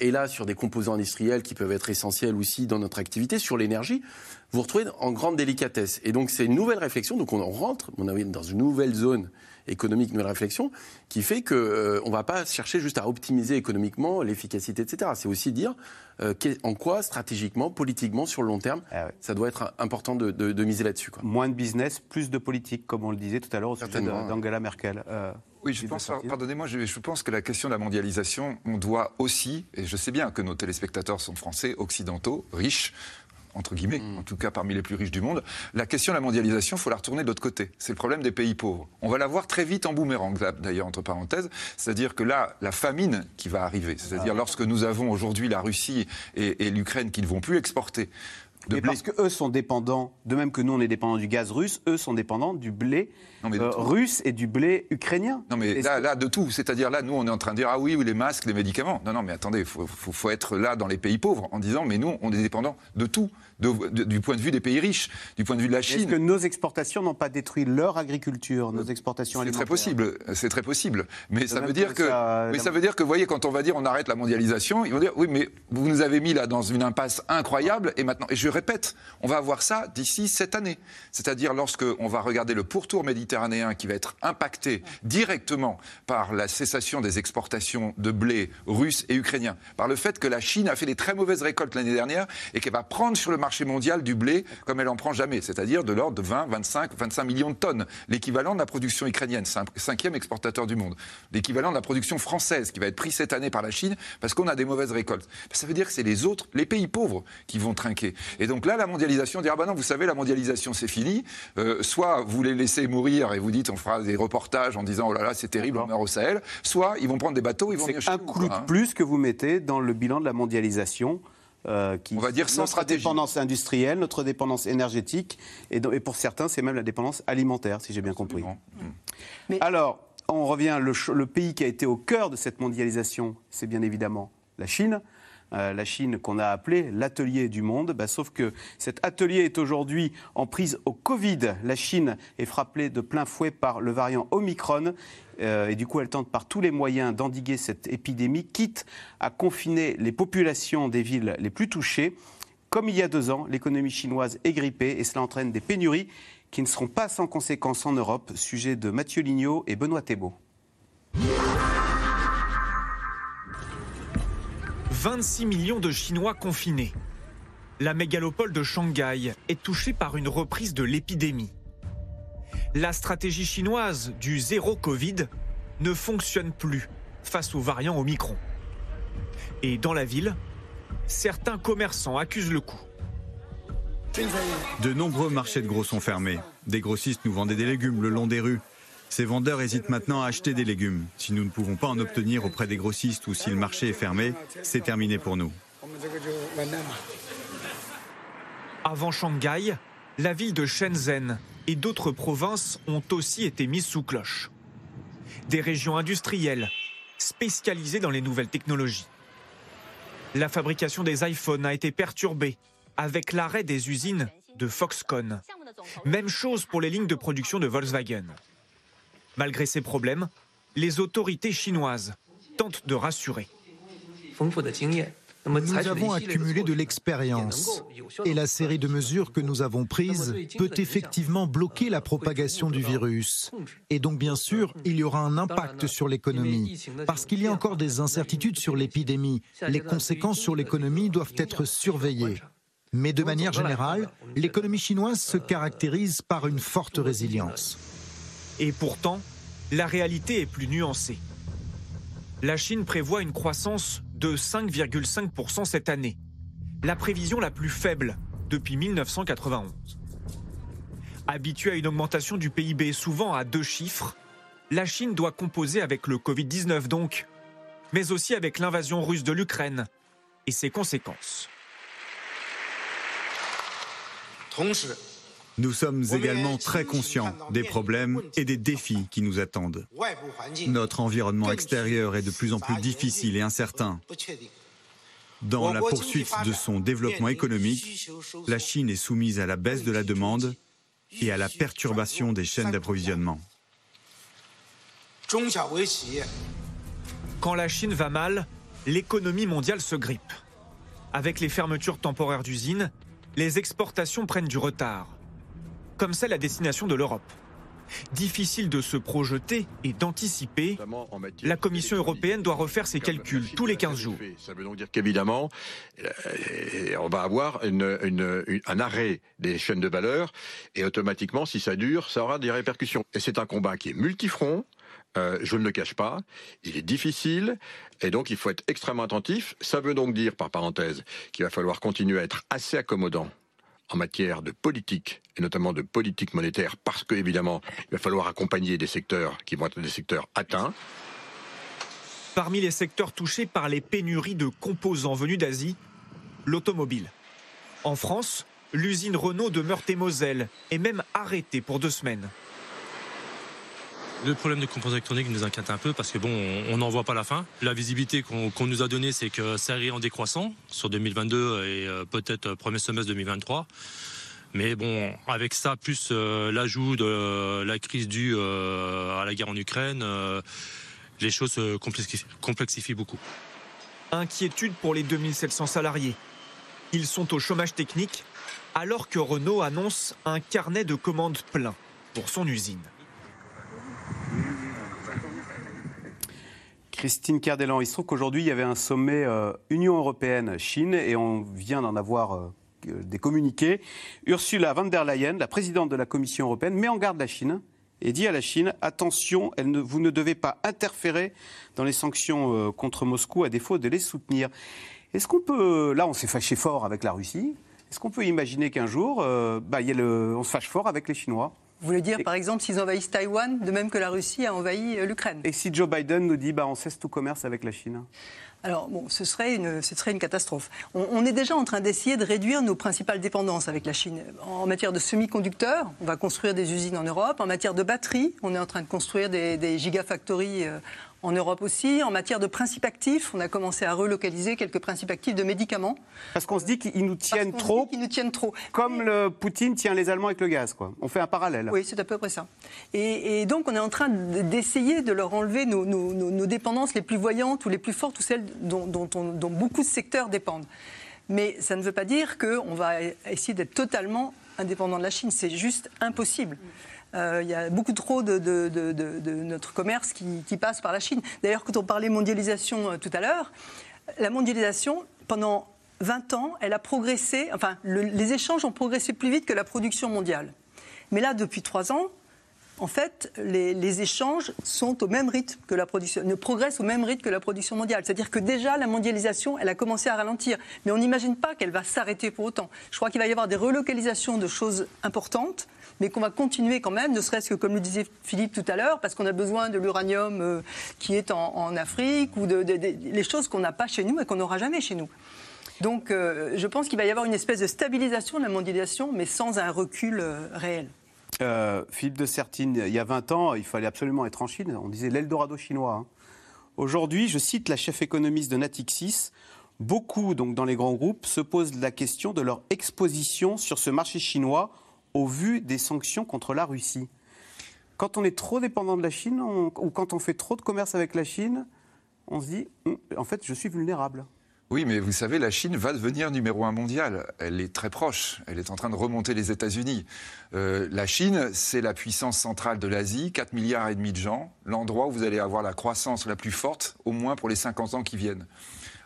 Et là sur des composants industriels qui peuvent être essentiels aussi dans notre activité, sur l'énergie, vous retrouvez en grande délicatesse. Et donc c'est une nouvelle réflexion, donc on rentre, on est dans une nouvelle zone économique, nouvelle réflexion, qui fait qu'on euh, ne va pas chercher juste à optimiser économiquement l'efficacité, etc. C'est aussi dire euh, en quoi, stratégiquement, politiquement, sur le long terme, ah ça doit être important de, miser là-dessus. Moins de business, plus de politique, comme on le disait tout à l'heure au sujet d'Angela Merkel. Oui, je pense, pardonnez-moi, je, je, pense que la question de la mondialisation, on doit aussi, et je sais bien que nos téléspectateurs sont français, occidentaux, riches, entre guillemets, mm. en tout cas parmi les plus riches du monde. La question de la mondialisation, il faut la retourner de l'autre côté. C'est le problème des pays pauvres. On va la voir très vite en boomerang, d'ailleurs, entre parenthèses. C'est-à-dire que là, la famine qui va arriver, c'est-à-dire ah. lorsque nous avons aujourd'hui la Russie et, et l'Ukraine qui ne vont plus exporter mais parce qu'eux sont dépendants, de même que nous on est dépendants du gaz russe, eux sont dépendants du blé euh, russe et du blé ukrainien. Non mais là, là, de tout. C'est-à-dire là, nous on est en train de dire ah oui, oui les masques, les médicaments. Non, non, mais attendez, il faut, faut, être là dans les pays pauvres en disant mais nous on est dépendants de tout du point de vue des pays riches, du point de vue de la Chine. Est-ce que nos exportations n'ont pas détruit leur agriculture, nos exportations alimentaires C'est très possible, c'est très possible. Mais ça veut dire que, mais ça veut dire que, vous voyez, quand on va dire on arrête la mondialisation, ils vont dire oui, mais vous nous avez mis là dans une impasse incroyable, et maintenant, et je répète, on va avoir ça d'ici cette année. C'est-à-dire lorsque on va regarder le pourtour méditerranéen qui va être impacté directement par la cessation des exportations de blé russe et ukrainien, par le fait que la Chine a fait des très mauvaises récoltes l'année dernière et qu'elle va prendre sur le marché marché mondial du blé comme elle en prend jamais, c'est-à-dire de l'ordre de 20, 25, 25 millions de tonnes, l'équivalent de la production ukrainienne, cinquième exportateur du monde, l'équivalent de la production française qui va être prise cette année par la Chine parce qu'on a des mauvaises récoltes. Ça veut dire que c'est les autres, les pays pauvres qui vont trinquer. Et donc là, la mondialisation, dire ah ben non, vous savez, la mondialisation c'est fini. Euh, soit vous les laissez mourir et vous dites on fera des reportages en disant oh là là c'est terrible, on meurt au Sahel. Soit ils vont prendre des bateaux, ils vont venir chez un nous, clou quoi, hein. de plus que vous mettez dans le bilan de la mondialisation. euh, qui, On va dire sans notre stratégie. dépendance industrielle, notre dépendance énergétique, et, donc- et pour certains, c'est même la dépendance alimentaire, si j'ai bien compris. Alors, on revient, le pays qui a été au cœur de cette mondialisation, c'est bien évidemment la Chine. Euh, la Chine qu'on a appelée l'atelier du monde, Bah, sauf que cet atelier est aujourd'hui en prise au Covid. La Chine est frappée de plein fouet par le variant Omicron. Euh, et du coup, elle tente par tous les moyens d'endiguer cette épidémie, quitte à confiner les populations des villes les plus touchées. Comme il y a deux ans, l'économie chinoise est grippée et cela entraîne des pénuries qui ne seront pas sans conséquences en Europe. Sujet de Mathieu Lignot et Benoît Thébault. 26 millions de Chinois confinés. La mégalopole de Shanghai est touchée par une reprise de l'épidémie. La stratégie chinoise du zéro Covid ne fonctionne plus face aux variants Omicron. Et dans la ville, certains commerçants accusent le coup. De nombreux marchés de gros sont fermés. Des grossistes nous vendaient des légumes le long des rues. Ces vendeurs hésitent maintenant à acheter des légumes. Si nous ne pouvons pas en obtenir auprès des grossistes ou si le marché est fermé, c'est terminé pour nous. Avant Shanghai, la ville de Shenzhen et d'autres provinces ont aussi été mises sous cloche. Des régions industrielles spécialisées dans les nouvelles technologies. La fabrication des iPhones a été perturbée avec l'arrêt des usines de Foxconn. Même chose pour les lignes de production de Volkswagen. Malgré ces problèmes, les autorités chinoises tentent de rassurer. Nous avons accumulé de l'expérience et la série de mesures que nous avons prises peut effectivement bloquer la propagation du virus. Et donc bien sûr, il y aura un impact sur l'économie parce qu'il y a encore des incertitudes sur l'épidémie. Les conséquences sur l'économie doivent être surveillées. Mais de manière générale, l'économie chinoise se caractérise par une forte résilience. Et pourtant, la réalité est plus nuancée. La Chine prévoit une croissance de 5,5% cette année, la prévision la plus faible depuis 1991. Habituée à une augmentation du PIB souvent à deux chiffres, la Chine doit composer avec le Covid-19 donc, mais aussi avec l'invasion russe de l'Ukraine et ses conséquences. Nous sommes également très conscients des problèmes et des défis qui nous attendent. Notre environnement extérieur est de plus en plus difficile et incertain. Dans la poursuite de son développement économique, la Chine est soumise à la baisse de la demande et à la perturbation des chaînes d'approvisionnement. Quand la Chine va mal, l'économie mondiale se grippe. Avec les fermetures temporaires d'usines, les exportations prennent du retard, comme celle à destination de l'Europe. Difficile de se projeter et d'anticiper, la Commission européenne doit refaire ses calculs tous les 15 jours. Ça veut donc dire qu'évidemment, euh, on va avoir une- une- une- un arrêt des chaînes de valeur et automatiquement, si ça dure, ça aura des répercussions. Et c'est un combat qui est multifront. euh, je ne le cache pas, il est difficile et donc il faut être extrêmement attentif. Ça veut donc dire, par parenthèse, qu'il va falloir continuer à être assez accommodant en matière de politique, et notamment de politique monétaire, parce que évidemment, il va falloir accompagner des secteurs qui vont être des secteurs atteints. Parmi les secteurs touchés par les pénuries de composants venus d'Asie, l'automobile. En France, l'usine Renault de Meurthe-et-Moselle est même arrêtée pour deux semaines. Le problème des composants électroniques nous inquiète un peu parce que bon, on n'en voit pas la fin. La visibilité qu'on nous a donnée, c'est que ça irait en décroissant sur 2022 et euh, peut-être premier semestre 2023. Mais bon, avec ça, plus euh, l'ajout de euh, la crise due euh, à la guerre en Ukraine, euh, les choses se complexifient, complexifient beaucoup. Inquiétude pour les 2700 salariés. Ils sont au chômage technique alors que Renault annonce un carnet de commandes plein pour son usine. Christine Cardellan, il se trouve qu'aujourd'hui, il y avait un sommet euh, Union européenne-Chine et on vient d'en avoir euh, des communiqués. Ursula von der Leyen, la présidente de la Commission européenne, met en garde la Chine et dit à la Chine attention, elle ne- vous ne devez pas interférer dans les sanctions euh, contre Moscou à défaut de les soutenir. Est-ce qu'on peut. Là, on s'est fâché fort avec la Russie. Est-ce qu'on peut imaginer qu'un jour, euh, bah, il y a le, on se fâche fort avec les Chinois Vous voulez dire, par exemple, s'ils envahissent Taïwan, de même que la Russie a envahi euh, l'Ukraine? Et si Joe Biden nous dit bah, on cesse tout commerce avec la Chine? Alors, ce serait une, catastrophe. On, est déjà en train d'essayer de réduire nos principales dépendances avec la Chine. En matière de semi-conducteurs, on va construire des usines en Europe. En matière de batteries, on est en train de construire des, des gigafactories euh, en Europe aussi. En matière de principes actifs, on a commencé à relocaliser quelques principes actifs de médicaments. Parce qu'on se dit qu'ils nous tiennent trop. Qu'ils nous tiennent trop. Comme le Poutine tient les Allemands avec le gaz, quoi. On fait un parallèle. Oui, c'est à peu près ça. Et, et, donc, on est en train d'essayer de leur enlever nos, nos, nos, nos, dépendances les plus voyantes ou les plus fortes ou celles dont, dont, on, dont beaucoup de secteurs dépendent. Mais ça ne veut pas dire qu'on va essayer d'être totalement indépendant de la Chine. C'est juste impossible. Euh, il y a beaucoup trop de, notre commerce qui, passe par la Chine. D'ailleurs, quand on parlait mondialisation euh, tout à l'heure, la mondialisation, pendant 20 ans, elle a progressé, enfin, le, les échanges ont progressé plus vite que la production mondiale. Mais là, depuis 3 ans, en fait, les, les, échanges sont au même rythme que la production, ne progressent au même rythme que la production mondiale. C'est-à-dire que déjà, la mondialisation, elle a commencé à ralentir. Mais on n'imagine pas qu'elle va s'arrêter pour autant. Je crois qu'il va y avoir des relocalisations de choses importantes mais qu'on va continuer quand même, ne serait-ce que comme le disait Philippe tout à l'heure, parce qu'on a besoin de l'uranium euh, qui est en, Afrique, ou de, les choses qu'on n'a pas chez nous et qu'on n'aura jamais chez nous. Donc euh, je pense qu'il va y avoir une espèce de stabilisation de la mondialisation, mais sans un recul euh, réel. Philippe de Sertine, il y a 20 ans, il fallait absolument être en Chine. On disait l'Eldorado chinois. Hein. Aujourd'hui, je cite la chef économiste de Natixis, beaucoup, donc dans les grands groupes, se posent la question de leur exposition sur ce marché chinois au vu des sanctions contre la Russie. Quand on est trop dépendant de la Chine, ou quand on fait trop de commerce avec la Chine, on se dit, en fait, je suis vulnérable. Oui, mais vous savez, la Chine va devenir numéro un mondial. Elle est très proche. Elle est en train de remonter les États-Unis. Euh, la Chine, c'est la puissance centrale de l'Asie, 4 milliards et demi de gens, l'endroit où vous allez avoir la croissance la plus forte, au moins pour les 50 ans qui viennent.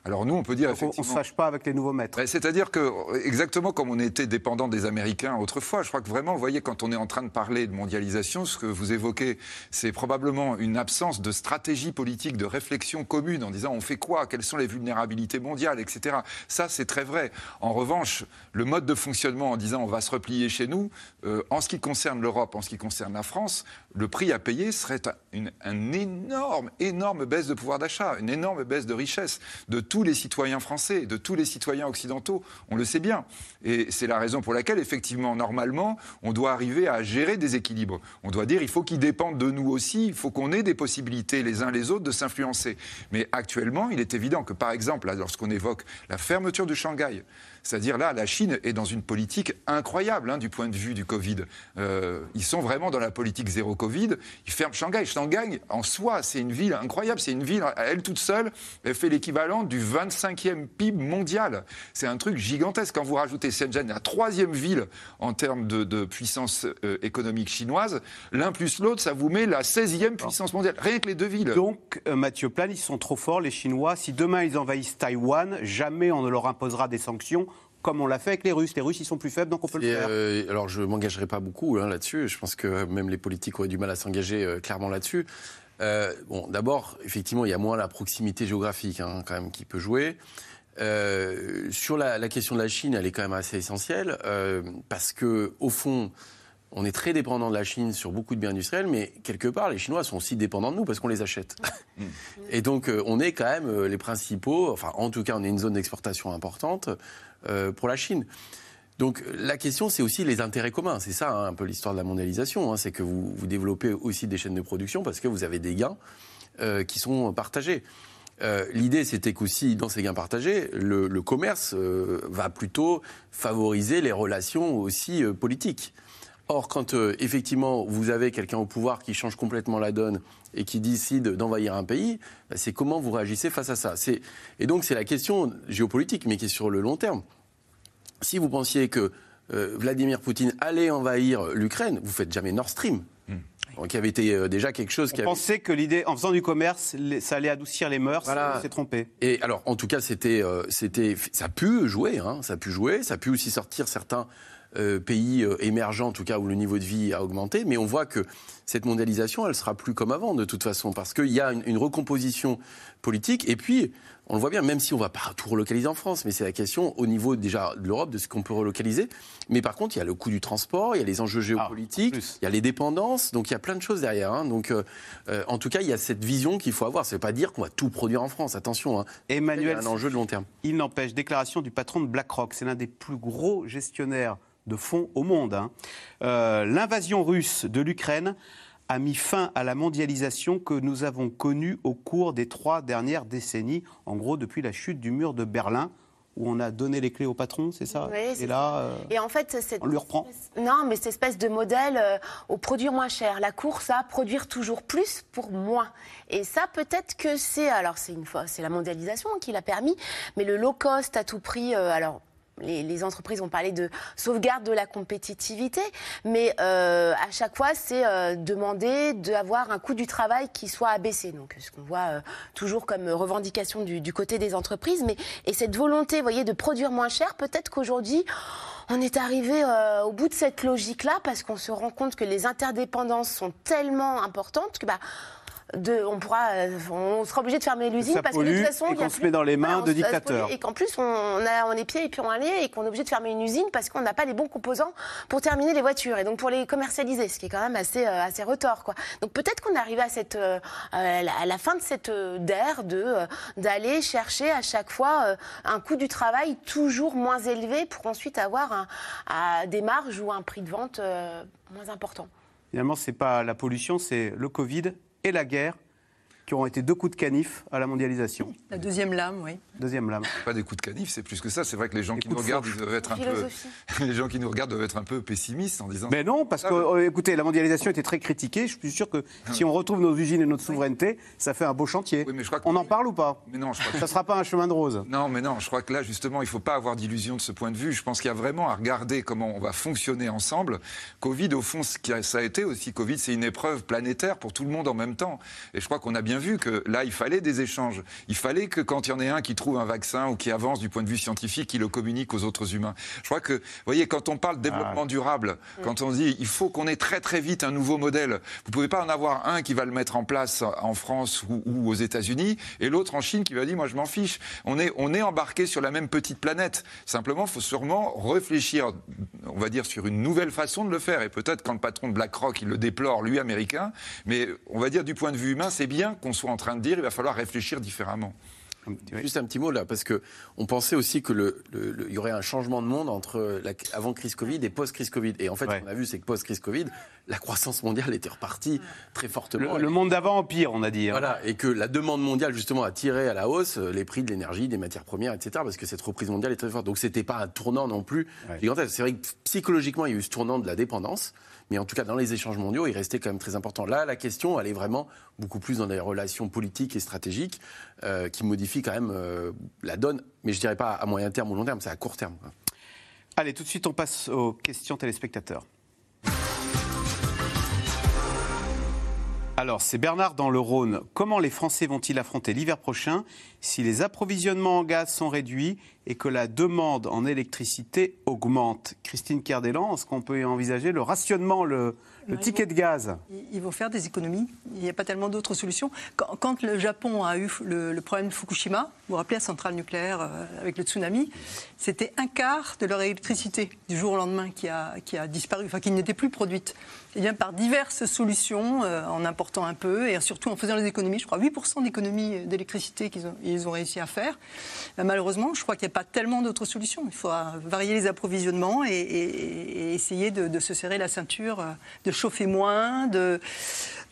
Alors nous, on peut dire Donc effectivement... On ne se fâche pas avec les nouveaux maîtres. C'est-à-dire que, exactement comme on était dépendant des Américains autrefois, je crois que vraiment, vous voyez, quand on est en train de parler de mondialisation, ce que vous évoquez, c'est probablement une absence de stratégie politique, de réflexion commune en disant on fait quoi, quelles sont les vulnérabilités mondiales, etc. Ça, c'est très vrai. En revanche, le mode de fonctionnement en disant on va se replier chez nous, euh, en ce qui concerne l'Europe, en ce qui concerne la France, le prix à payer serait une, une énorme, énorme baisse de pouvoir d'achat, une énorme baisse de richesse de tous les citoyens français, de tous les citoyens occidentaux. On le sait bien. Et c'est la raison pour laquelle, effectivement, normalement, on doit arriver à gérer des équilibres. On doit dire il faut qu'ils dépendent de nous aussi, il faut qu'on ait des possibilités les uns les autres de s'influencer. Mais actuellement, il est évident que, par exemple, lorsqu'on évoque la fermeture de Shanghai, c'est-à-dire là, la Chine est dans une politique incroyable hein, du point de vue du Covid. Euh, ils sont vraiment dans la politique zéro Covid. Ils ferment Shanghai. Shanghai, en soi, c'est une ville incroyable. C'est une ville, à elle toute seule, elle fait l'équivalent du 25e PIB mondial. C'est un truc gigantesque. Quand vous rajoutez Shenzhen, la troisième ville en termes de, de puissance euh, économique chinoise, l'un plus l'autre, ça vous met la 16e puissance mondiale. Rien que les deux villes. Donc, euh, Mathieu Plan, ils sont trop forts, les Chinois. Si demain ils envahissent Taïwan, jamais on ne leur imposera des sanctions comme on l'a fait avec les Russes. Les Russes, ils sont plus faibles, donc on peut le faire. Euh, alors, je ne m'engagerai pas beaucoup hein, là-dessus. Je pense que même les politiques auraient du mal à s'engager euh, clairement là-dessus. Euh, bon, d'abord, effectivement, il y a moins la proximité géographique hein, quand même qui peut jouer. Euh, sur la, la, question de la Chine, elle est quand même assez essentielle euh, parce que au fond, on est très dépendant de la Chine sur beaucoup de biens industriels, mais quelque part, les Chinois sont aussi dépendants de nous parce qu'on les achète. (laughs) Et donc, on est quand même les principaux, enfin, en tout cas, on est une zone d'exportation importante pour la Chine. Donc, la question, c'est aussi les intérêts communs. C'est ça, hein, un peu l'histoire de la mondialisation. Hein, c'est que vous, vous, développez aussi des chaînes de production parce que vous avez des gains euh, qui sont partagés. Euh, L'idée, c'était qu'aussi, dans ces gains partagés, le, commerce euh, va plutôt favoriser les relations aussi euh, politiques. Or, quand euh, effectivement vous avez quelqu'un au pouvoir qui change complètement la donne et qui décide d'envahir un pays, bah, c'est comment vous réagissez face à ça. Et donc c'est la question géopolitique, mais qui est sur le long terme. Si vous pensiez que euh, Vladimir Poutine allait envahir l'Ukraine, vous faites jamais Nord Stream. Mmh. Donc il y avait été euh, déjà quelque chose on qui avait... pensait que l'idée, en faisant du commerce, ça allait adoucir les mœurs, voilà. s'est trompé. Et alors, en tout cas, c'était, euh, c'était, ça a pu jouer, hein, ça a pu jouer, ça a pu aussi sortir certains euh, pays euh, émergents, en tout cas où le niveau de vie a augmenté, mais on voit que cette mondialisation, elle sera plus comme avant de toute façon, parce qu'il y a une, une recomposition politique. Et puis, on le voit bien, même si on ne va pas tout relocaliser en France, mais c'est la question au niveau déjà de l'Europe de ce qu'on peut relocaliser. Mais par contre, il y a le coût du transport, il y a les enjeux Ah, géopolitiques, il y a les dépendances, donc il y a plein de choses derrière. hein. Donc, euh, euh, en tout cas, il y a cette vision qu'il faut avoir. Ça ne veut pas dire qu'on va tout produire en France, attention. hein. Emmanuel, Il y a un enjeu de long terme. Il n'empêche, déclaration du patron de BlackRock, c'est l'un des plus gros gestionnaires de fonds au monde. hein. Euh, L'invasion russe de l'Ukraine a mis fin à la mondialisation que nous avons connue au cours des trois dernières décennies, en gros depuis la chute du mur de Berlin, où on a donné les clés au patron, c'est ça? Oui, Et là, euh, Et en fait, cette on lui reprend. Non, mais cette espèce de modèle euh, au produire moins cher, la course à produire toujours plus pour moins. Et ça, peut-être que c'est, alors c'est une fois, c'est la mondialisation qui l'a permis, mais le low cost à tout prix, euh, alors. Les, entreprises ont parlé de sauvegarde de la compétitivité, mais euh, à chaque fois, c'est euh, demander d'avoir un coût du travail qui soit abaissé. Donc, ce qu'on voit euh, toujours comme revendication du, du côté des entreprises, mais et cette volonté, vous voyez, de produire moins cher, peut-être qu'aujourd'hui, on est arrivé euh, au bout de cette logique-là parce qu'on se rend compte que les interdépendances sont tellement importantes que bah, de, on pourra, euh, on sera obligé de fermer l'usine parce que de toute façon, et a qu'on se met dans les mains on de dictateurs. Et qu'en plus, on, a, on est pieds et puis on allait et qu'on est obligé de fermer une usine parce qu'on n'a pas les bons composants pour terminer les voitures et donc pour les commercialiser, ce qui est quand même assez, euh, assez retors. Quoi. Donc peut-être qu'on est arrivé à, cette, euh, à la- fin de cette euh, d'ère de, euh, d'aller chercher à chaque fois un coût du travail toujours moins élevé pour ensuite avoir un, à des marges ou un prix de vente moins important. Finalement, c'est pas la pollution, c'est le Covid et la guerre qui auront été deux coups de canif à la mondialisation. La deuxième lame, oui. Deuxième lame. Pas des coups de canif, c'est plus que ça. C'est vrai que les gens qui nous regardent, ils doivent être un peu, (laughs) les gens qui nous regardent doivent être un peu pessimistes en disant. Mais non, parce que, euh, écoutez, la mondialisation était très critiquée. Je suis sûr que si on retrouve nos usines et notre souveraineté, ça fait un beau chantier. on en parle ou pas? Mais non, je crois que Ça ne sera pas un chemin de rose. Non, mais non, je crois que là, justement, il ne faut pas avoir d'illusion de ce point de vue. Je pense qu'il y a vraiment à regarder comment on va fonctionner ensemble. Covid, au fond, ce ça a été aussi, Covid, c'est une épreuve planétaire pour tout le monde en même temps. Et je crois qu'on a bien vu que là, il fallait des échanges. Il fallait que quand il y en ait un qui trouve un vaccin ou qui avance du point de vue scientifique, il le communique aux autres humains. Je crois que, vous voyez, quand on parle de développement durable, quand on dit il faut qu'on ait très très vite un nouveau modèle, vous ne pouvez pas en avoir un qui va le mettre en place en France ou, ou aux États-Unis et l'autre en Chine qui va dire moi je m'en fiche. On est, on est embarqué sur la même petite planète. Simplement, il faut sûrement réfléchir, on va dire, sur une nouvelle façon de le faire. Et peut-être quand le patron de BlackRock, il le déplore, lui américain, mais on va dire du point de vue humain, c'est bien qu'on soit en train de dire il va falloir réfléchir différemment. Juste un petit mot là, parce que on pensait aussi que le, le- le- il y aurait un changement de monde entre la, avant crise Covid et post crise Covid. Et en fait, ce qu'on a vu, c'est que post crise Covid, la croissance mondiale était repartie très fortement. Le, le monde d'avant empire, on a dit. hein. Voilà, et que la demande mondiale justement a tiré à la hausse euh, les prix de l'énergie, des matières premières, etc. Parce que cette reprise mondiale est très forte. Donc c'était pas un tournant non plus gigantesque. C'est vrai que psychologiquement, il y a eu ce tournant de la dépendance, mais en tout cas dans les échanges mondiaux, il restait quand même très important. Là, la question, elle est vraiment beaucoup plus dans les relations politiques et stratégiques euh, qui modifient quand même euh, la donne. Mais je dirais pas à moyen terme ou long terme, c'est à court terme. Allez, tout de suite, on passe aux questions téléspectateurs. Alors, c'est Bernard dans le Rhône. Comment les Français vont-ils affronter l'hiver prochain si les approvisionnements en gaz sont réduits et que la demande en électricité augmente Christine Kerdelan, est-ce qu'on peut envisager le rationnement, le, ticket de gaz? Ils vont faire des économies. Il n'y a pas tellement d'autres solutions. Quand, quand le Japon a eu le, le problème de Fukushima, vous vous rappelez la centrale nucléaire euh, avec le tsunami, c'était un quart de leur électricité du jour au lendemain qui a, qui a disparu, enfin qui n'était plus produite. Et bien par diverses solutions, euh, en important un peu et surtout en faisant les économies, je crois 8% d'économies d'électricité qu'ils ont, ils ont réussi à faire. Ben, malheureusement, je crois qu'il n'y a pas tellement d'autres solutions. Il faudra varier les approvisionnements et, et- et essayer de, de se serrer la ceinture, euh, de chauffer moins, de,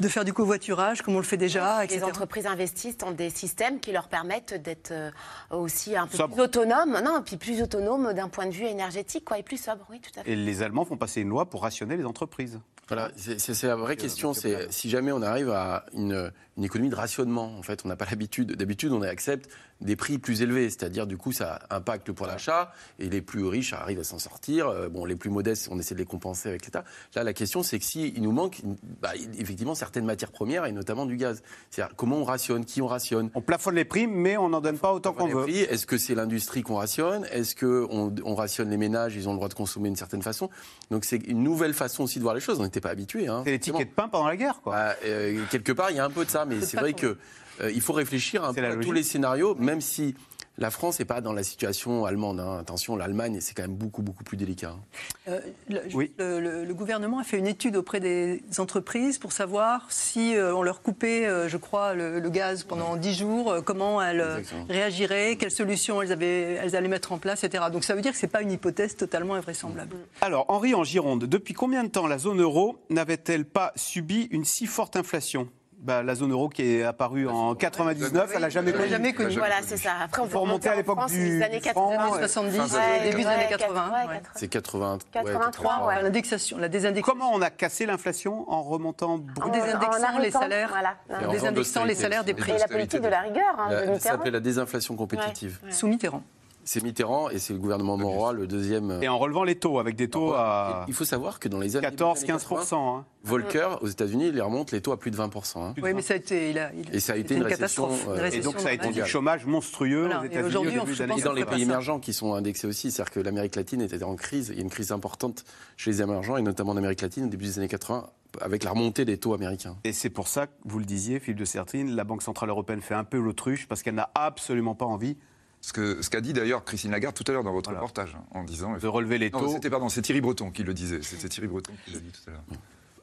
de faire du covoiturage comme on le fait déjà, Les etc. entreprises investissent dans des systèmes qui leur permettent d'être euh, aussi un peu Sobre. plus autonomes, non, et puis plus autonomes d'un point de vue énergétique, quoi, et plus sobre, oui, tout à fait. Et les Allemands font passer une loi pour rationner les entreprises. Voilà, c'est la vraie question. C'est si jamais on arrive à une, une économie de rationnement. En fait, on n'a pas l'habitude. D'habitude, on accepte des prix plus élevés, c'est-à-dire du coup, ça impacte le pouvoir d'achat et les plus riches arrivent à s'en sortir. Euh, Bon, les plus modestes, on essaie de les compenser avec l'État. Là, la question, c'est que s'il nous manque, bah, effectivement, certaines matières premières et notamment du gaz. C'est-à-dire comment on rationne, qui on rationne? On plafonne les prix, mais on n'en donne pas autant qu'on veut. Est-ce que c'est l'industrie qu'on rationne? Est-ce qu'on on rationne les ménages? Ils ont le droit de consommer d'une certaine façon. Donc c'est une nouvelle façon aussi de voir les choses. On n'était pas habitués. Hein, C'est les tickets de pain pendant la guerre, quoi. Bah, euh, quelque part, il y a un peu de ça, mais c'est vrai que euh, il faut réfléchir un peu à tous les scénarios, même si la France n'est pas dans la situation allemande. hein. Attention, l'Allemagne, c'est quand même beaucoup, beaucoup plus délicat. hein. Euh, le, le- le- le gouvernement a fait une étude auprès des entreprises pour savoir si euh, on leur coupait, euh, je crois, le, le gaz pendant 10 jours, euh, comment elles Exactement. réagiraient, quelles solutions elles, avaient, elles allaient mettre en place, etc. Donc ça veut dire que ce n'est pas une hypothèse totalement invraisemblable. Alors, Henri en Gironde, depuis combien de temps la zone euro n'avait-elle pas subi une si forte inflation? Bah, La zone euro qui est apparue en 99, elle n'a jamais connu. jamais connu. Voilà, c'est ça. Après, on peut faut remonter à l'époque du les années du franc, 80, ouais. 70, Fin des ouais, années début des ouais, années 80, 80. ouais, ouais. C'est 80, 83, ouais. L'indexation, la désindexation. Comment on a cassé l'inflation en remontant En désindexant en les salaires, voilà. En en désindexant les salaires des prix. Et la politique de la rigueur hein, de La- ça Mitterrand. s'appelait la désinflation compétitive. Sous Mitterrand. C'est Mitterrand et c'est le gouvernement Monroy, le deuxième. Et en relevant les taux, avec des taux à Il faut savoir que dans les années 14-15%. hein. Volcker, aux États-Unis, il les remonte les taux à plus de 20%. hein. Oui, mais ça a été, il a, il- Et ça a été c'était une récession, catastrophe. euh, une Et donc ça a été du chômage monstrueux Voilà. aux Et États-Unis aujourd'hui, au années Et dans les 80. pays émergents qui sont indexés aussi, c'est-à-dire que l'Amérique latine était en crise, il y a une crise importante chez les émergents, et notamment en Amérique latine au début des années 80, avec la remontée des taux américains. Et c'est pour ça que vous le disiez, Philippe de Sertine, la Banque Centrale Européenne fait un peu l'autruche parce qu'elle n'a absolument pas envie Ce qu'a dit d'ailleurs Christine Lagarde tout à l'heure dans votre reportage, en disant. de relever les taux. c'était pardon, c'est Thierry Breton qui le disait. C'était Thierry Breton qui l'a dit tout à l'heure.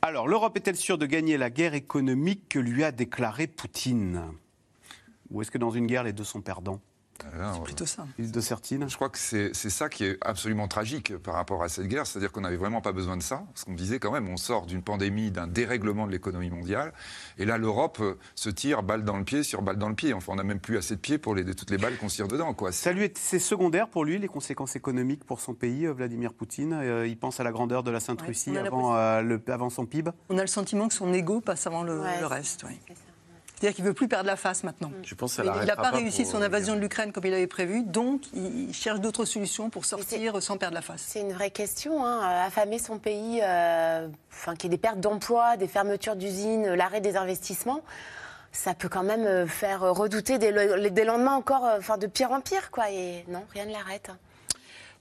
Alors, l'Europe est-elle sûre de gagner la guerre économique que lui a déclarée Poutine? Ou est-ce que dans une guerre, les deux sont perdants? C'est plutôt ça. De Sertine Je crois que c'est c'est ça qui est absolument tragique par rapport à cette guerre, c'est-à-dire qu'on n'avait vraiment pas besoin de ça, parce qu'on disait quand même, on sort d'une pandémie, d'un dérèglement de l'économie mondiale, et là l'Europe euh, se tire balle dans le pied sur balle dans le pied. Enfin, on n'a même plus assez de pieds pour les, toutes les balles qu'on se tire dedans, quoi. Ça lui est, c'est secondaire pour lui, les conséquences économiques pour son pays, euh, Vladimir Poutine. Euh, il pense à la grandeur de la Sainte-Russie avant, euh, le- avant son PIB. On a le sentiment que son ego passe avant le, Ouais, le reste. oui. C'est-à-dire qu'il ne veut plus perdre la face maintenant. Je pense que ça Il n'a pas réussi son euh, invasion de l'Ukraine comme il avait prévu, donc il cherche d'autres solutions pour sortir sans perdre la face. C'est une vraie question. Hein. euh, Affamer son pays, euh, enfin, qu'il y ait des pertes d'emplois, des fermetures d'usines, l'arrêt des investissements, ça peut quand même faire redouter des, le- des lendemains encore enfin, de pire en pire. Quoi. Et non, rien ne l'arrête.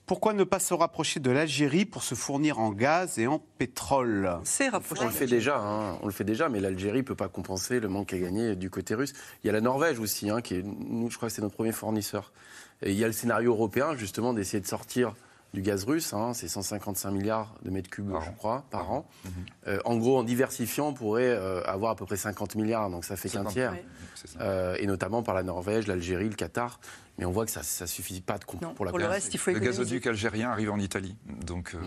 Pourquoi ne pas se rapprocher de l'Algérie pour se fournir en gaz et en pétrole? C'est rapproché. On le fait déjà, hein, on le fait déjà, mais l'Algérie peut pas compenser le manque à gagner du côté russe. Il y a la Norvège aussi, hein, qui est, nous, je crois que c'est notre premier fournisseur. Et il y a le scénario européen, justement, d'essayer de sortir du gaz russe. hein, c'est 155 milliards de mètres cubes, je crois, par an. Euh, en gros, en diversifiant, on pourrait euh, avoir à peu près 50 milliards, donc ça fait qu'un 50, tiers. Euh, et notamment par la Norvège, l'Algérie, le Qatar. Mais on voit que ça ne suffit pas de comp- pour la pour le place. reste, il faut Le gazoduc algérien arrive en Italie, donc euh,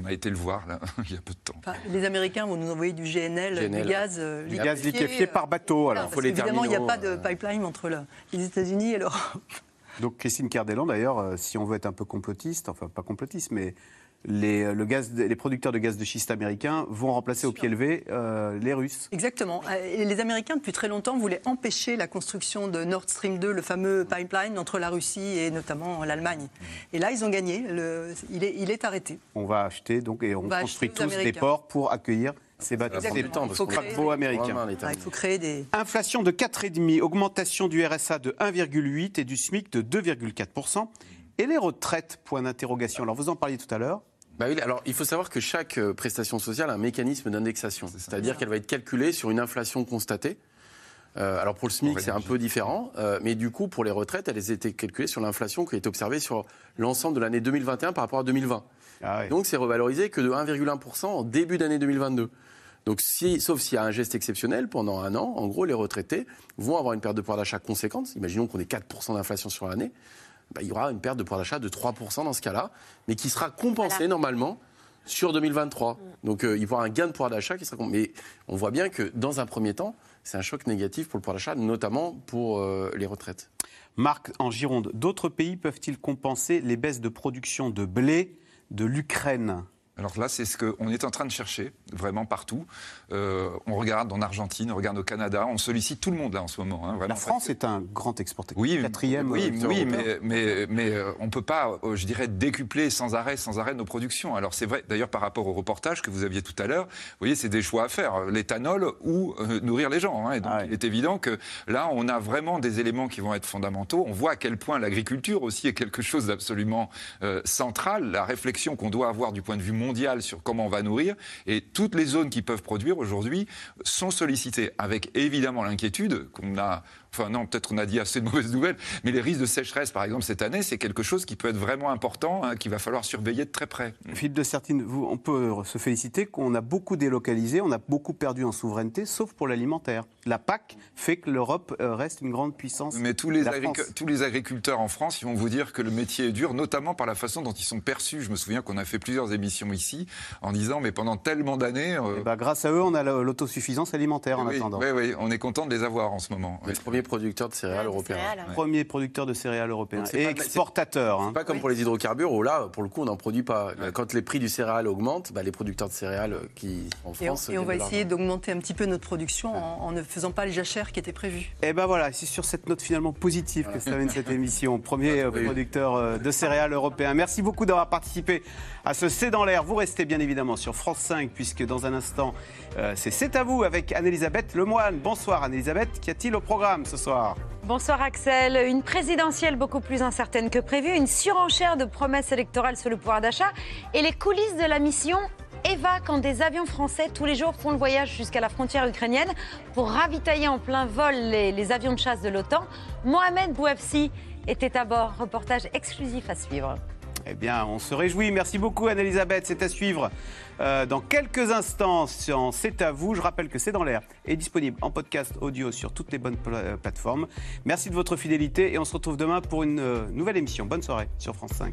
on a été le voir là, (laughs) il y a peu de temps. Enfin, les Américains vont nous envoyer du GNL, GNL. du gaz, euh, Du gaz liquéfié par bateau, alors. parce qu'évidemment, il n'y a pas de pipeline entre la- les États-Unis et l'Europe. Donc Christine Cardellan, d'ailleurs, euh, si on veut être un peu complotiste, enfin pas complotiste, mais les, euh, le gaz, les producteurs de gaz de schiste américains vont remplacer au pied levé euh, les Russes. Exactement. Et les Américains, depuis très longtemps, voulaient empêcher la construction de Nord Stream 2, le fameux pipeline entre la Russie et notamment l'Allemagne. Et là, ils ont gagné. Le- il, est, il est arrêté. On va acheter donc et on, On construit tous des ports pour accueillir ces bateaux, Exactement. ces Il américains. Ah, il faut créer des. Inflation de 4,5, augmentation du RSA de 1,8 et du SMIC de 2,4 et les retraites? Point d'interrogation. Alors vous en parliez tout à l'heure. Bah oui, alors il faut savoir que chaque euh, prestation sociale a un mécanisme d'indexation. C'est-à-dire qu'elle va être calculée sur une inflation constatée. Euh, alors pour le SMIC, c'est un peu différent, euh, mais du coup, pour les retraites, elles étaient calculées sur l'inflation qui a été observée sur l'ensemble de l'année 2021 par rapport à 2020. Donc c'est revalorisé que de 1,1% en début d'année 2022. Donc, si, sauf s'il y a un geste exceptionnel pendant un an, en gros, les retraités vont avoir une perte de pouvoir d'achat conséquente. Imaginons qu'on ait 4% d'inflation sur l'année. Bah, il y aura une perte de pouvoir d'achat de 3% dans ce cas-là, mais qui sera compensée normalement sur 2023. Donc euh, il y aura un gain de pouvoir d'achat qui sera compensé. Mais on voit bien que dans un premier temps, c'est un choc négatif pour le pouvoir d'achat, notamment pour euh, les retraites. Marc, en Gironde, d'autres pays peuvent-ils compenser les baisses de production de blé de l'Ukraine Alors là, c'est ce qu'on est en train de chercher, vraiment partout. Euh, on regarde en Argentine, on regarde au Canada, on sollicite tout le monde là en ce moment. hein. La France est un grand exportateur. Oui, quatrième. oui, euh, oui, mais, mais, mais euh, on ne peut pas, euh, je dirais, décupler sans arrêt, sans arrêt nos productions. Alors c'est vrai, d'ailleurs, par rapport au reportage que vous aviez tout à l'heure, vous voyez, c'est des choix à faire, l'éthanol ou nourrir les gens. hein. et donc, il est évident que là, on a vraiment des éléments qui vont être fondamentaux. On voit à quel point l'agriculture aussi est quelque chose d'absolument central. La réflexion qu'on doit avoir du point de vue mondial sur comment on va nourrir. Et toutes les zones qui peuvent produire aujourd'hui sont sollicitées, avec évidemment l'inquiétude qu'on a Enfin non, peut-être on a dit assez de mauvaises nouvelles, mais les risques de sécheresse, par exemple, cette année, c'est quelque chose qui peut être vraiment important, hein, qu'il va falloir surveiller de très près. Philippe de Sertine, vous, on peut se féliciter qu'on a beaucoup délocalisé, on a beaucoup perdu en souveraineté, sauf pour l'alimentaire. La PAC fait que l'Europe euh, reste une grande puissance. Mais tous les, tous les agriculteurs en France, ils vont vous dire que le métier est dur, notamment par la façon dont ils sont perçus. Je me souviens qu'on a fait plusieurs émissions ici en disant, mais pendant tellement d'années... Euh, eh ben, grâce à eux, on a l'autosuffisance alimentaire en attendant. Oui, oui, on est content de les avoir en ce moment. Premier producteur de céréales européens. Premier producteur de céréales européens et exportateur. C'est hein. pas comme pour les hydrocarbures où là, pour le coup, on n'en produit pas. Quand les prix du céréal augmentent, bah, les producteurs de céréales qui en France. Et on, va essayer d'augmenter un petit peu notre production en, ne faisant pas les jachères qui étaient prévues. Et ben voilà, c'est sur cette note finalement positive que ça mène cette émission. Premier (laughs) euh, producteur euh, de céréales européen. Merci beaucoup d'avoir participé à ce C'est dans l'air. Vous restez bien évidemment sur France 5 puisque dans un instant, euh, c'est C'est à vous avec Anne-Elisabeth Lemoine. Bonsoir Anne-Elisabeth, qu'y a-t-il au programme ce soir? Bonsoir Axel. Une présidentielle beaucoup plus incertaine que prévu, une surenchère de promesses électorales sur le pouvoir d'achat et les coulisses de la mission Eva quand des avions français tous les jours font le voyage jusqu'à la frontière ukrainienne pour ravitailler en plein vol les, avions de chasse de l'OTAN. Mohamed Bouafsi était à bord. Reportage exclusif à suivre. Eh bien, on se réjouit. Merci beaucoup, Anne-Elisabeth. C'est à suivre euh, dans quelques instants C'est à vous. Je rappelle que C'est dans l'air est disponible en podcast audio sur toutes les bonnes euh, plateformes. Merci de votre fidélité et on se retrouve demain pour une euh, nouvelle émission. Bonne soirée sur France 5.